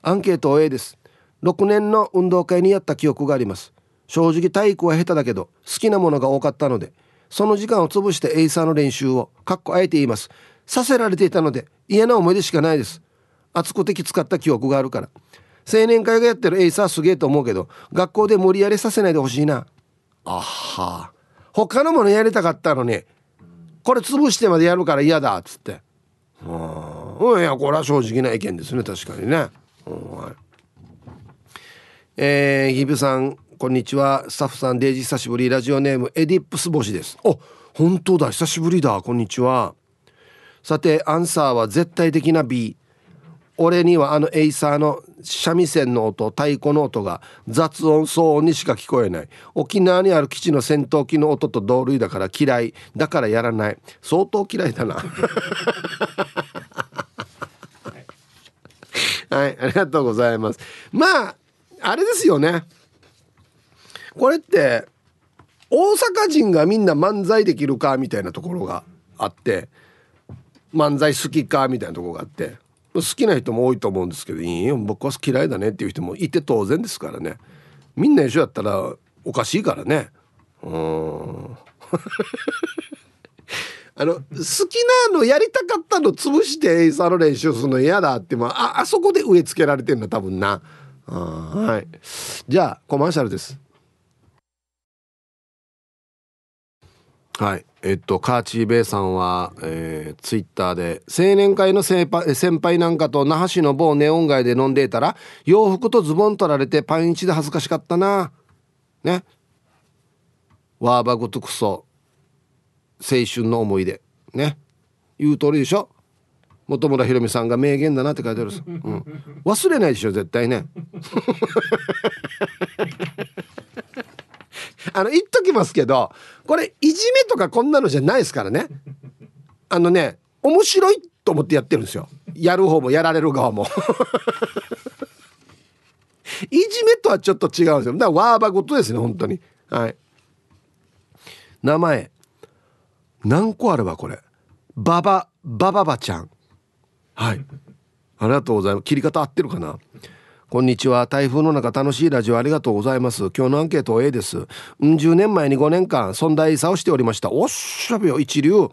アンケート A です。6年の運動会にやった記憶があります。正直体育は下手だけど好きなものが多かったのでその時間を潰してエイサーの練習をかっこあえて言います。させられていたので嫌な思い出しかないです。暑くてきつかった記憶があるから。青年会がやってるエイサーすげえと思うけど学校で無理やりさせないでほしいな。あは。他のものやりたかったのにこれ潰してまでやるから嫌だっつって。うん。いやこれは正直な意見ですね確かにね、はい。えー、ヒープさんこんにちは。スタッフさんデージ久しぶり。ラジオネームエディップス星です。お本当だ。久しぶりだ。こんにちは。さてアンサーは絶対的な B 俺にはあのエイサーの三味線の音太鼓の音が雑音騒音にしか聞こえない。沖縄にある基地の戦闘機の音と同類だから嫌い。だからやらない。相当嫌いだな。はい。ありがとうございます。まああれですよね。これって大阪人がみんな漫才できるかみたいなところがあって漫才好きかみたいなところがあって好きな人も多いと思うんですけどいいよ僕は嫌いだねっていう人もいて当然ですからね。みんな一緒やったらおかしいからね。うん。あの好きなのやりたかったの潰してエイサーの練習するの嫌だってああそこで植え付けられてんの多分な。はい。じゃあコマーシャルです。はい。えっとカーチーベイさんは、えー、ツイッターで青年会の先輩先輩なんかと那覇市の某ネオン街で飲んでいたら洋服とズボン取られてパンイチで恥ずかしかったな。ね。ワーバグとクソ青春の思い出。ね。言う通りでしょ。本村ひろみさんが名言だなって書いてある、うん、忘れないでしょ絶対ね。あの言っときますけどこれいじめとかこんなのじゃないですからね。あのね面白いと思ってやってるんですよ。やる方もやられる側も。いじめとはちょっと違うんですよ。だからワーバことですね本当に。はい。名前。何個あればこれ。バババババちゃん。はい。ありがとうございます。切り方合ってるかな？こんにちは。台風の中楽しいラジオありがとうございます。今日のアンケート A です。10年前に5年間、存在差をしておりました。おっしゃべよ、一流。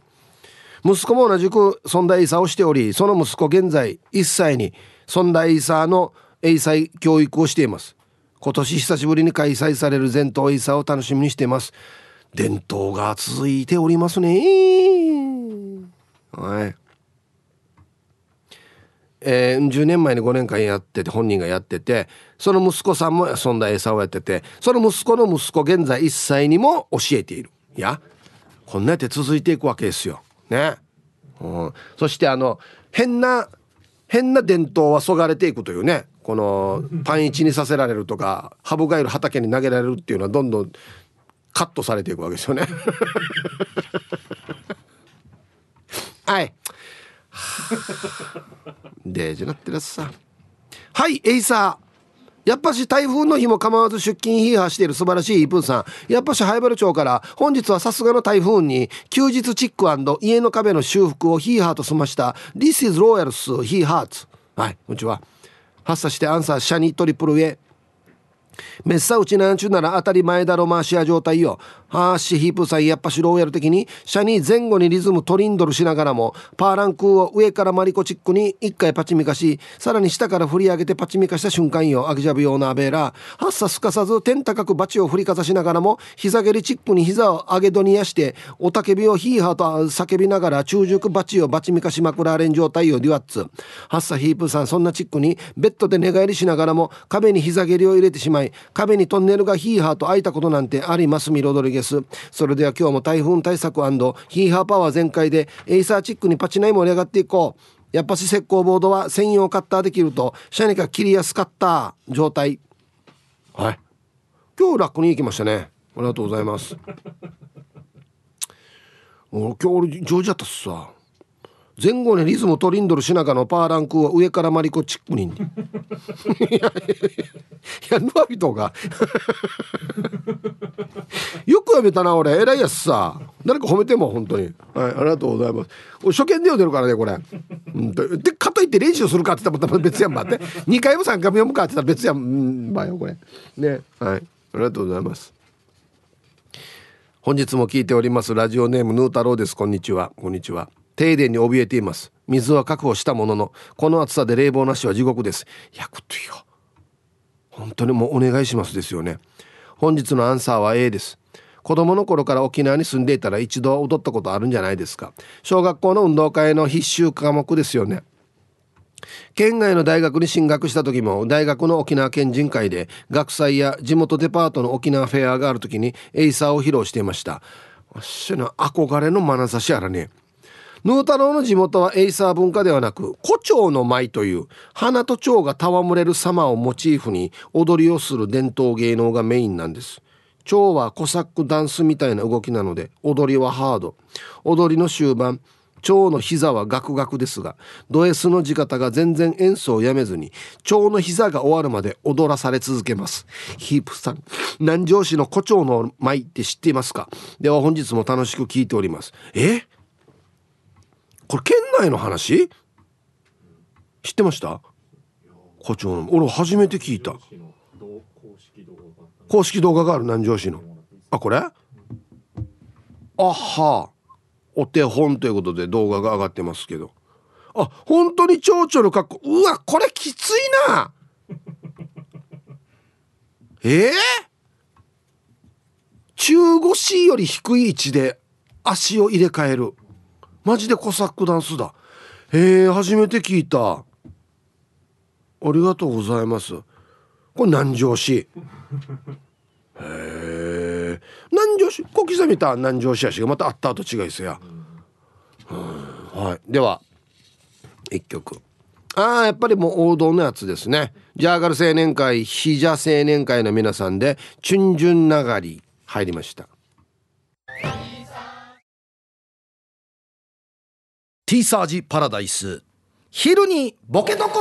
息子も同じく存在差をしており、その息子現在1歳に存在差の英才教育をしています。今年久しぶりに開催される全頭エイサーを楽しみにしています。伝統が続いておりますね。はい。えー、10年前に5年間やってて本人がやっててその息子さんもそんな餌をやっててその息子の息子現在1歳にも教えている。いやこんなやって続いていくわけですよ。ね、うん、そしてあの変な変な伝統はそがれていくというね。このパン一にさせられるとかハブガエル畑に投げられるっていうのはどんどんカットされていくわけですよね。はい。デージなってるさはいエイサーやっぱし台風の日も構わず出勤ヒーハーしている素晴らしいイープンさん。やっぱし灰原町から本日はさすがの台風に休日チック家の壁の修復をヒーハーと済ました This is Royals ヒーハーツ。はい、こんにちは。発作してアンサーシャニトリプル A。めっさうちなんちゅうなら当たり前だろマーシア状態よ。はーしヒープさんやっぱしローヤル的にシャニー前後にリズムトリンドルしながらもパーランクーを上からマリコチックに一回パチミカしさらに下から振り上げてパチミカした瞬間よ。アギジャブ用のアベー。ラはっさすかさず天高くバチを振りかざしながらも膝蹴りチックに膝を上げどにやしておたけびをヒーハーと叫びながら中熟バチをバチミカしまくられん状態よ。デュアッツ。はっさヒープさんそんなチックにベッドで寝返りしながらも壁に膝蹴りを入れてしまい壁にトンネルがヒーハーと開いたことなんてありますミロドリゲス。それでは今日も台風対策ヒーハーパワー全開でエイサーチックにパチナイ盛り上がっていこう。やっぱし石膏ボードは専用カッターできるとシャニが切りやすかった。状態。はい。今日楽に行きましたね。ありがとうございます。今日俺上手やったっすさ前後にリズムトリンドルしながのパーランクは上からマリコチックに。いやいやぬわびとが。よくやめたな俺。偉いやつさ。誰か褒めても本当に。はいありがとうございます。初見で読んでるからねこれ。うんでかといって練習するかって言ったら別やんばって。2回も3回も読むかって言ったら別やんばよこれ。ね。はいありがとうございます。本日も聞いております。ラジオネームヌー太郎です。こんにちは。こんにちは。停電に怯えています。水は確保したもののこの暑さで冷房なしは地獄です。やくとよ。本当にもうお願いしますですよね。本日のアンサーは A です。子供の頃から沖縄に住んでいたら一度踊ったことあるんじゃないですか。小学校の運動会の必修科目ですよね。県外の大学に進学した時も大学の沖縄県人会で学祭や地元デパートの沖縄フェアがある時にエイサーを披露していました。わしの憧れの眼差しやらねヌー太郎の地元はエイサー文化ではなく胡蝶の舞という花と蝶が戯れる様をモチーフに踊りをする伝統芸能がメインなんです。蝶はコサックダンスみたいな動きなので踊りはハード。踊りの終盤蝶の膝はガクガクですがド S の地方が全然演奏をやめずに蝶の膝が終わるまで踊らされ続けます。ヒープさん南城市の胡蝶の舞って知っていますか？では本日も楽しく聞いております。え？これ県内の話？知ってました？胡蝶の。俺初めて聞いた。公式動画がある。南城市の。あこれ？あは。お手本ということで動画が上がってますけど。あ本当に蝶々の格好。うわこれきついな。え？ー、中腰より低い位置で足を入れ替える。マジでコサックダンスだ。へえ初めて聞いた。ありがとうございます。これ南城市。へえ南城市？小刻みた南城市足がまたあったと違いですや、はい。では一曲。ああやっぱりもう王道のやつですね。ジャーガル青年会ヒジャ青年会の皆さんで「チュンジュンナガリ」入りました。ティーサージパラダイス。昼にボケとこ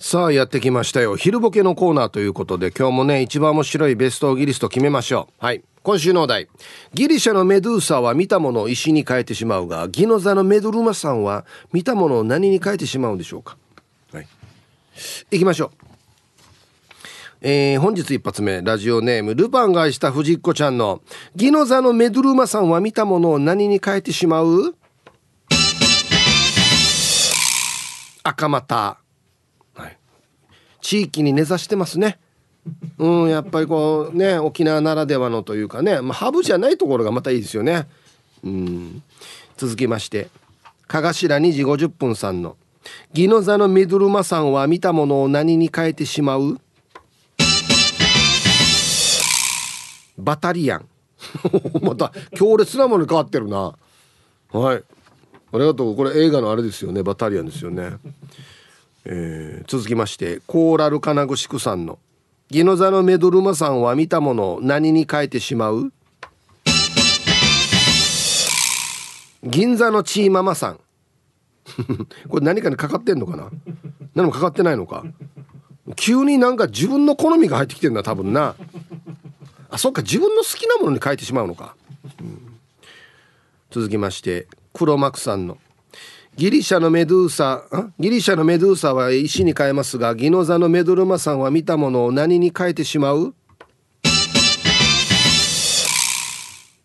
さあやってきましたよ。昼ボケのコーナーということで今日もね一番面白いベストギリスト決めましょう。はい。今週のお題。ギリシャのメドゥーサは見たものを石に変えてしまうがギノザのメドルマさんは見たものを何に変えてしまうんでしょうか。はい。行きましょう。えー、本日一発目。ラジオネームルパンが愛した藤子ちゃんのギノザのメドルマさんは見たものを何に変えてしまう？赤股、はい、地域に根ざしてますね。うんやっぱりこうね沖縄ならではのというかね、まあ、ハブじゃないところがまたいいですよね。うん。続きましてかがしら2時50分さんの「ギノザのミドルマさんは見たものを何に変えてしまう?」バタリアン。また強烈なものに変わってるな。はい。ありがとうこれ映画のあれですよね。バタリアンですよね、えー、続きましてコーラル金具宿さんの「ギノザのメドルマさんは見たものを何に変えてしまう?」銀座のチーママさん。これ何かにかかってんのかな？何もかかってないのか？急になんか自分の好みが入ってきてるんだ多分な。あそっか自分の好きなものに変えてしまうのか、うん、続きまして黒幕さんの。ギリシャのメドゥーサギリシャのメドゥーサは石に変えますがギノザのメドルマさんは見たものを何に変えてしまう？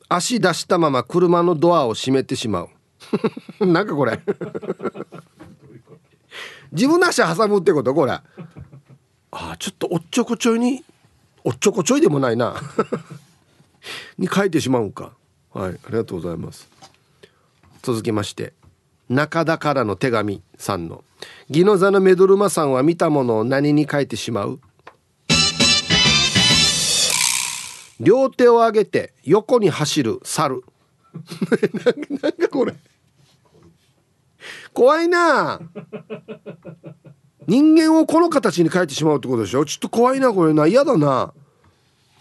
足出したまま車のドアを閉めてしまう。なんかこれ。自分の足挟むってこと？これ。ああちょっとおっちょこちょいにおっちょこちょいでもないな。に書いてしまうんか。はいありがとうございます続きまして中田からの手紙さんの「ギノザのメドルマさんは見たものを何に書いてしまう?」両手を上げて横に走る猿。なんかこれ。怖いな。人間をこの形に変えてしまうってことでしょ？ちょっと怖いなこれな。嫌だな。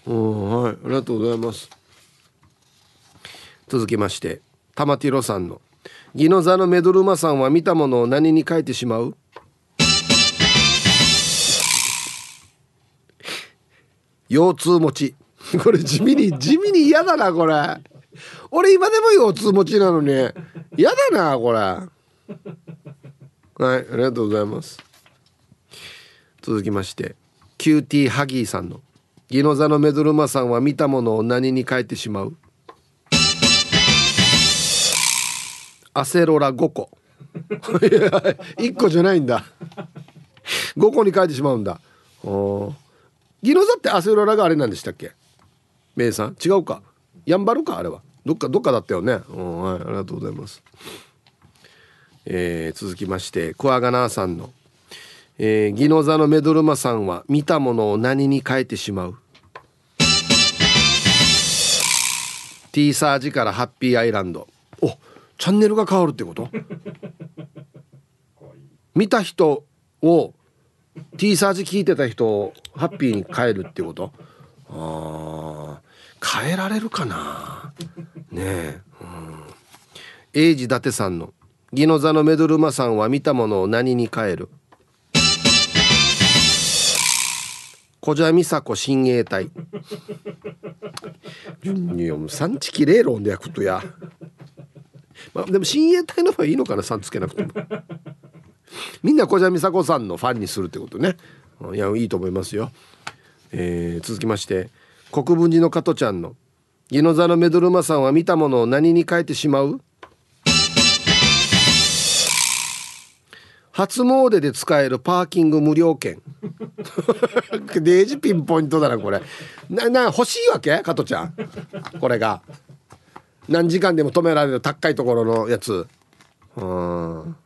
うんはい。ありがとうございます。続きまして玉ティロさんの「ギノザのメドルマさんは見たものを何に書いてしまう?」腰痛持ち。これ地味に地味に嫌だなこれ。俺今でも腰痛持ちなのに。嫌だなこれ。はいありがとうございます。続きましてキューティーハギーさんの「ギノザのメドルマさんは見たものを何に書いてしまう?」アセロラ5個。1個じゃないんだ。5個に書いてしまうんだ。ギノザってアセロラがあれなんでしたっけ？メイさん？違うか。やんばるかあれは。どっかどっかだったよね。はい。ありがとうございます。えー、続きましてクワガナーさんの「えー、ギノザのメドルマさんは見たものを何に変えてしまう?」ティーサージからハッピーアイランド。チャンネルが変わるってこと？見た人を T サージ聞いてた人をハッピーに変えるってこと？あ変えられるかな？ねえ、うん、英治伊達さんの「ギノザのメドルマさんは見たものを何に変える?」小蛇美佐子親衛隊。いやもう産地きれい論で焼くとやまあでも親衛隊の方がいいのかなさんつけなくても。みんな小蛇美佐子さんのファンにするってことね。いやいいと思いますよ、えー、続きまして国分寺の加トちゃんの「ギノザのメドルマさんは見たものを何に変えてしまう?」初詣で使えるパーキング無料券。デージピンポイントだなこれ。なな欲しいわけ？加トちゃん。これが何時間でも止められる高いところのやつ。うん。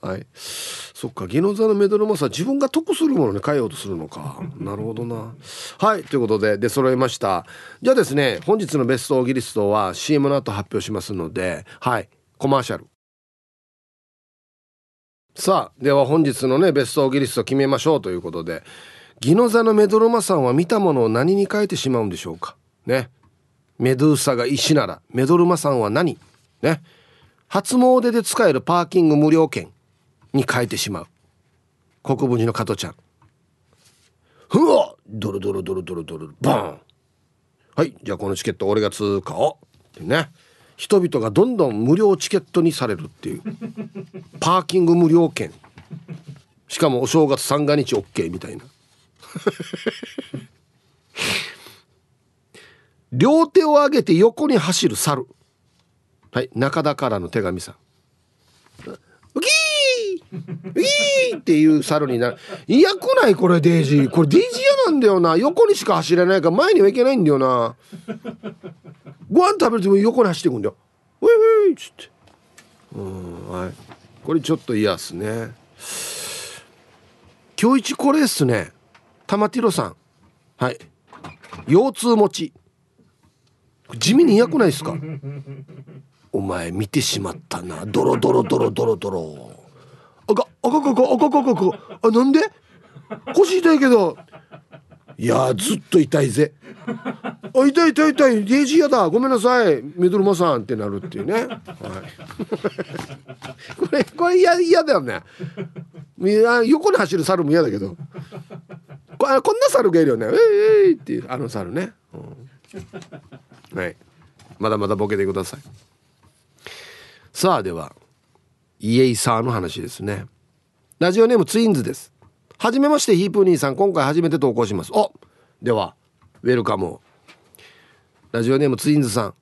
はい。そっかギノザのメドルマさ自分が得するものに変えようとするのか。なるほどな。はいということで出揃いました。じゃあですね本日のベストオーギリストは CM の後発表しますのではいコマーシャル。さあでは本日のねベストオーギリスト決めましょうということでギノザのメドルマさんは見たものを何に変えてしまうんでしょうか。ね。メドゥーサが石ならメドルマさんは何？ね。初詣で使えるパーキング無料券に変えてしまう。国分寺の加トちゃん。ふわドロドロドロドロドロバーン！はいじゃあこのチケット俺が通過を。ってね。人々がどんどん無料チケットにされるっていう。パーキング無料券。しかもお正月三が日 OK みたいな。両手を上げて横に走る猿。はい中田からの手紙さん。ウキー！ウキーっていう猿になる。嫌くないこれデイジー。これデイジー嫌なんだよな。横にしか走れないから前にはいけないんだよな。ご飯食べるとも横に走っていくんだよ。ウィウィっつって。うんはい。これちょっと嫌っすね。今日一これっすね。玉ティロさん。はい。腰痛持ち。地味に嫌くないですか？お前見てしまったな。ドロドロドロドロドロ。あかあかかかあかかかかあなんで？腰痛いけど。いやずっと痛いぜ。あ痛い痛い痛い。デイジーやだ。ごめんなさい。メドルマさんってなるっていうね、はい、これこれ嫌嫌だよね。横に走る猿も嫌だけど。ここんな猿がいるよね。えいえいっていうあの猿ね、うん、はい。まだまだボケてください。さあではイエイサーの話ですね。ラジオネームツインズです。はじめましてヒープーニーさん。今回初めて投稿します。おではウェルカムラジオネームツインズさん。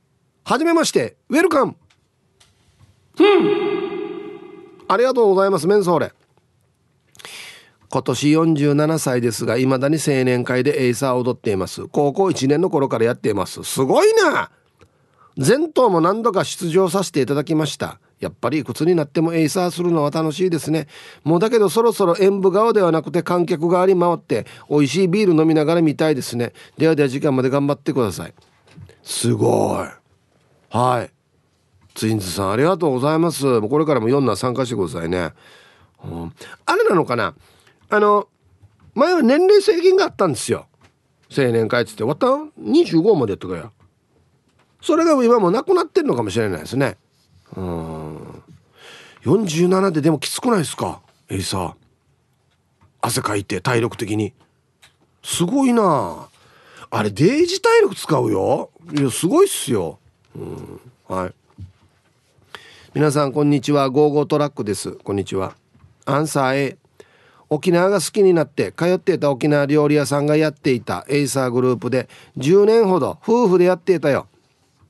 はじめましてウェルカム。ありがとうございますメンソーレ。今年47歳ですが未だに青年会でエイサーを踊っています。高校1年の頃からやっています。すごいな！前頭も何度か出場させていただきました。やっぱりいくつになってもエイサーするのは楽しいですね。もうだけどそろそろ演舞側ではなくて観客側に回って美味しいビール飲みながら見たいですね。ではでは時間まで頑張ってください。すごい。はい。ツインズさんありがとうございます。もうこれからも4な参加してくださいね、うん、あれなのかな？あの前は年齢制限があったんですよ。青年会っつって。終わった？25までやったかやそれが今もなくなってるのかもしれないですね。うん。47ででもきつくないですか？エイサー汗かいて体力的に。すごいな。あれデージ体力使うよ。いやすごいっすよ、うん、はい。皆さんこんにちは。ゴーゴートラックです。こんにちは。アンサー A 沖縄が好きになって通っていた沖縄料理屋さんがやっていたエイサーグループで10年ほど夫婦でやっていたよ。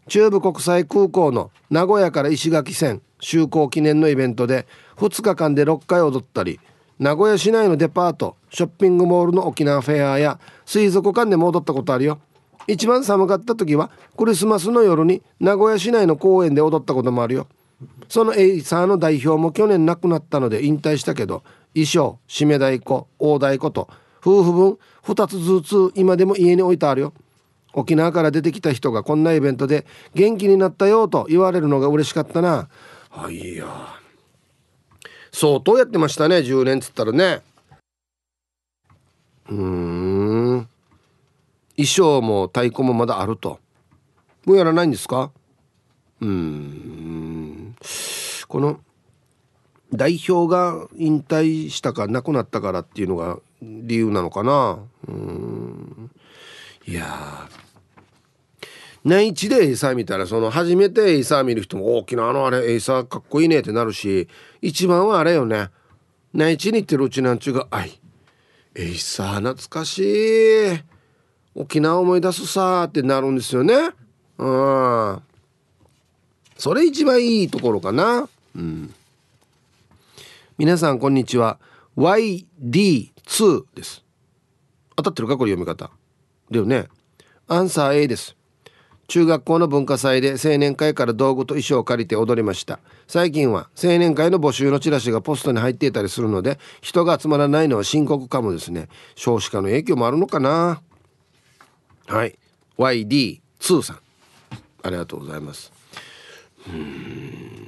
中部国際空港の名古屋から石垣線就航記念のイベントで2日間で6回踊ったり名古屋市内のデパートショッピングモールの沖縄フェアや水族館でも踊ったことあるよ。一番寒かった時はクリスマスの夜に名古屋市内の公園で踊ったこともあるよ。そのエイサーの代表も去年亡くなったので引退したけど衣装締め太鼓大太鼓と夫婦分2つずつ今でも家に置いてあるよ。沖縄から出てきた人がこんなイベントで元気になったよと言われるのが嬉しかったな。あいや相当やってましたね10年っつったらね。うん。衣装も太鼓もまだあると。もうやらないんですか？うん。この代表が引退したか亡くなったからっていうのが理由なのかな。うん。いや内地でエイサー見たらその初めてエイサー見る人も大きなあのあれエイサーかっこいいねってなるし一番はあれよね。内地に行ってるうちなんちゅうが「あいエイサー懐かしい。沖縄思い出すさ」ってなるんですよね。うん。それ一番いいところかな。うん。皆さんこんにちは。YD2 です。当たってるか？これ読み方。だよね。アンサー A です。中学校の文化祭で青年会から道具と衣装を借りて踊りました。最近は青年会の募集のチラシがポストに入っていたりするので人が集まらないのは深刻かもですね。少子化の影響もあるのかな。はい。YD2 さん。ありがとうございます。うん。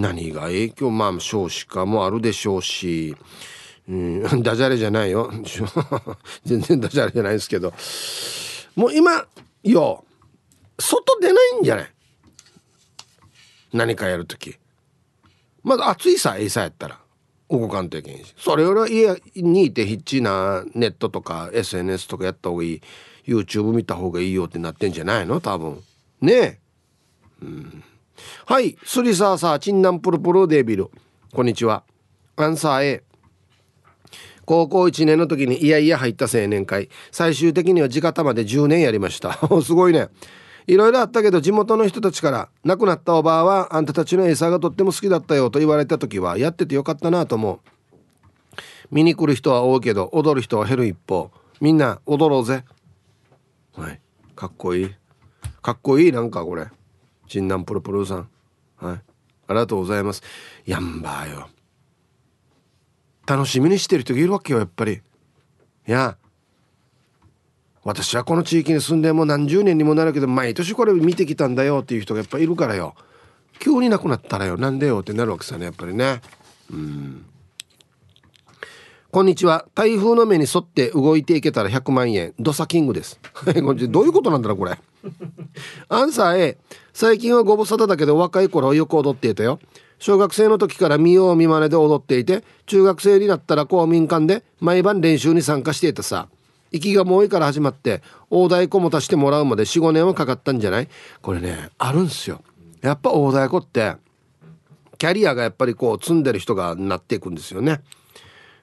何が影響？まあ少子化もあるでしょうし、うん、ダジャレじゃないよ。全然ダジャレじゃないですけど。もう今よ外出ないんじゃない？何かやる時まだ暑いさえいさやったら。動かんといけんし。それよりは家にいてヒッチなネットとか SNS とかやった方がいい。YouTube 見た方がいいよってなってんじゃないの？多分。ねえ。うん。はい。スリサーサーチンナンプルプルデビル。こんにちは。アンサー A 高校1年の時にいやいや入った青年会。最終的には地方まで10年やりました。すごいね。いろいろあったけど地元の人たちから亡くなったおばあはあんたたちの餌がとっても好きだったよと言われた時はやっててよかったなと思う。見に来る人は多いけど踊る人は減る一方。みんな踊ろうぜ。はい。かっこいい。かっこいいなんかこれ。チンナンプルプルさん。はい。ありがとうございます。やんばーよ。楽しみにしてる人がいるわけよやっぱり。いや。私はこの地域に住んでもう何十年にもなるけど毎年これ見てきたんだよっていう人がやっぱいるからよ。急になくなったらよ。なんでよってなるわけさねやっぱりね。うん。こんにちは。台風の目に沿って動いていけたら100万円。ドサキングです。どういうことなんだろうこれ。アンサー A 最近はご無沙汰だけど若い頃はよく踊っていたよ。小学生の時から見よう見まねで踊っていて中学生になったら公民館で毎晩練習に参加していたさ。息がもういから始まって大太鼓も足してもらうまで45年はかかったんじゃない？これねあるんすよ。やっぱ大太鼓ってキャリアがやっぱりこう積んでる人がなっていくんですよね。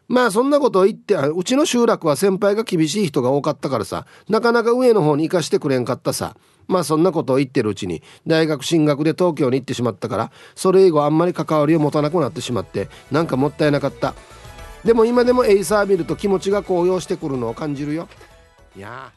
まあそんなことを言ってうちの集落は先輩が厳しい人が多かったからさなかなか上の方に行かしてくれんかったさ。まあそんなことを言ってるうちに大学進学で東京に行ってしまったからそれ以後あんまり関わりを持たなくなってしまってなんかもったいなかった。でも今でもエイサー見ると気持ちが高揚してくるのを感じるよ。いや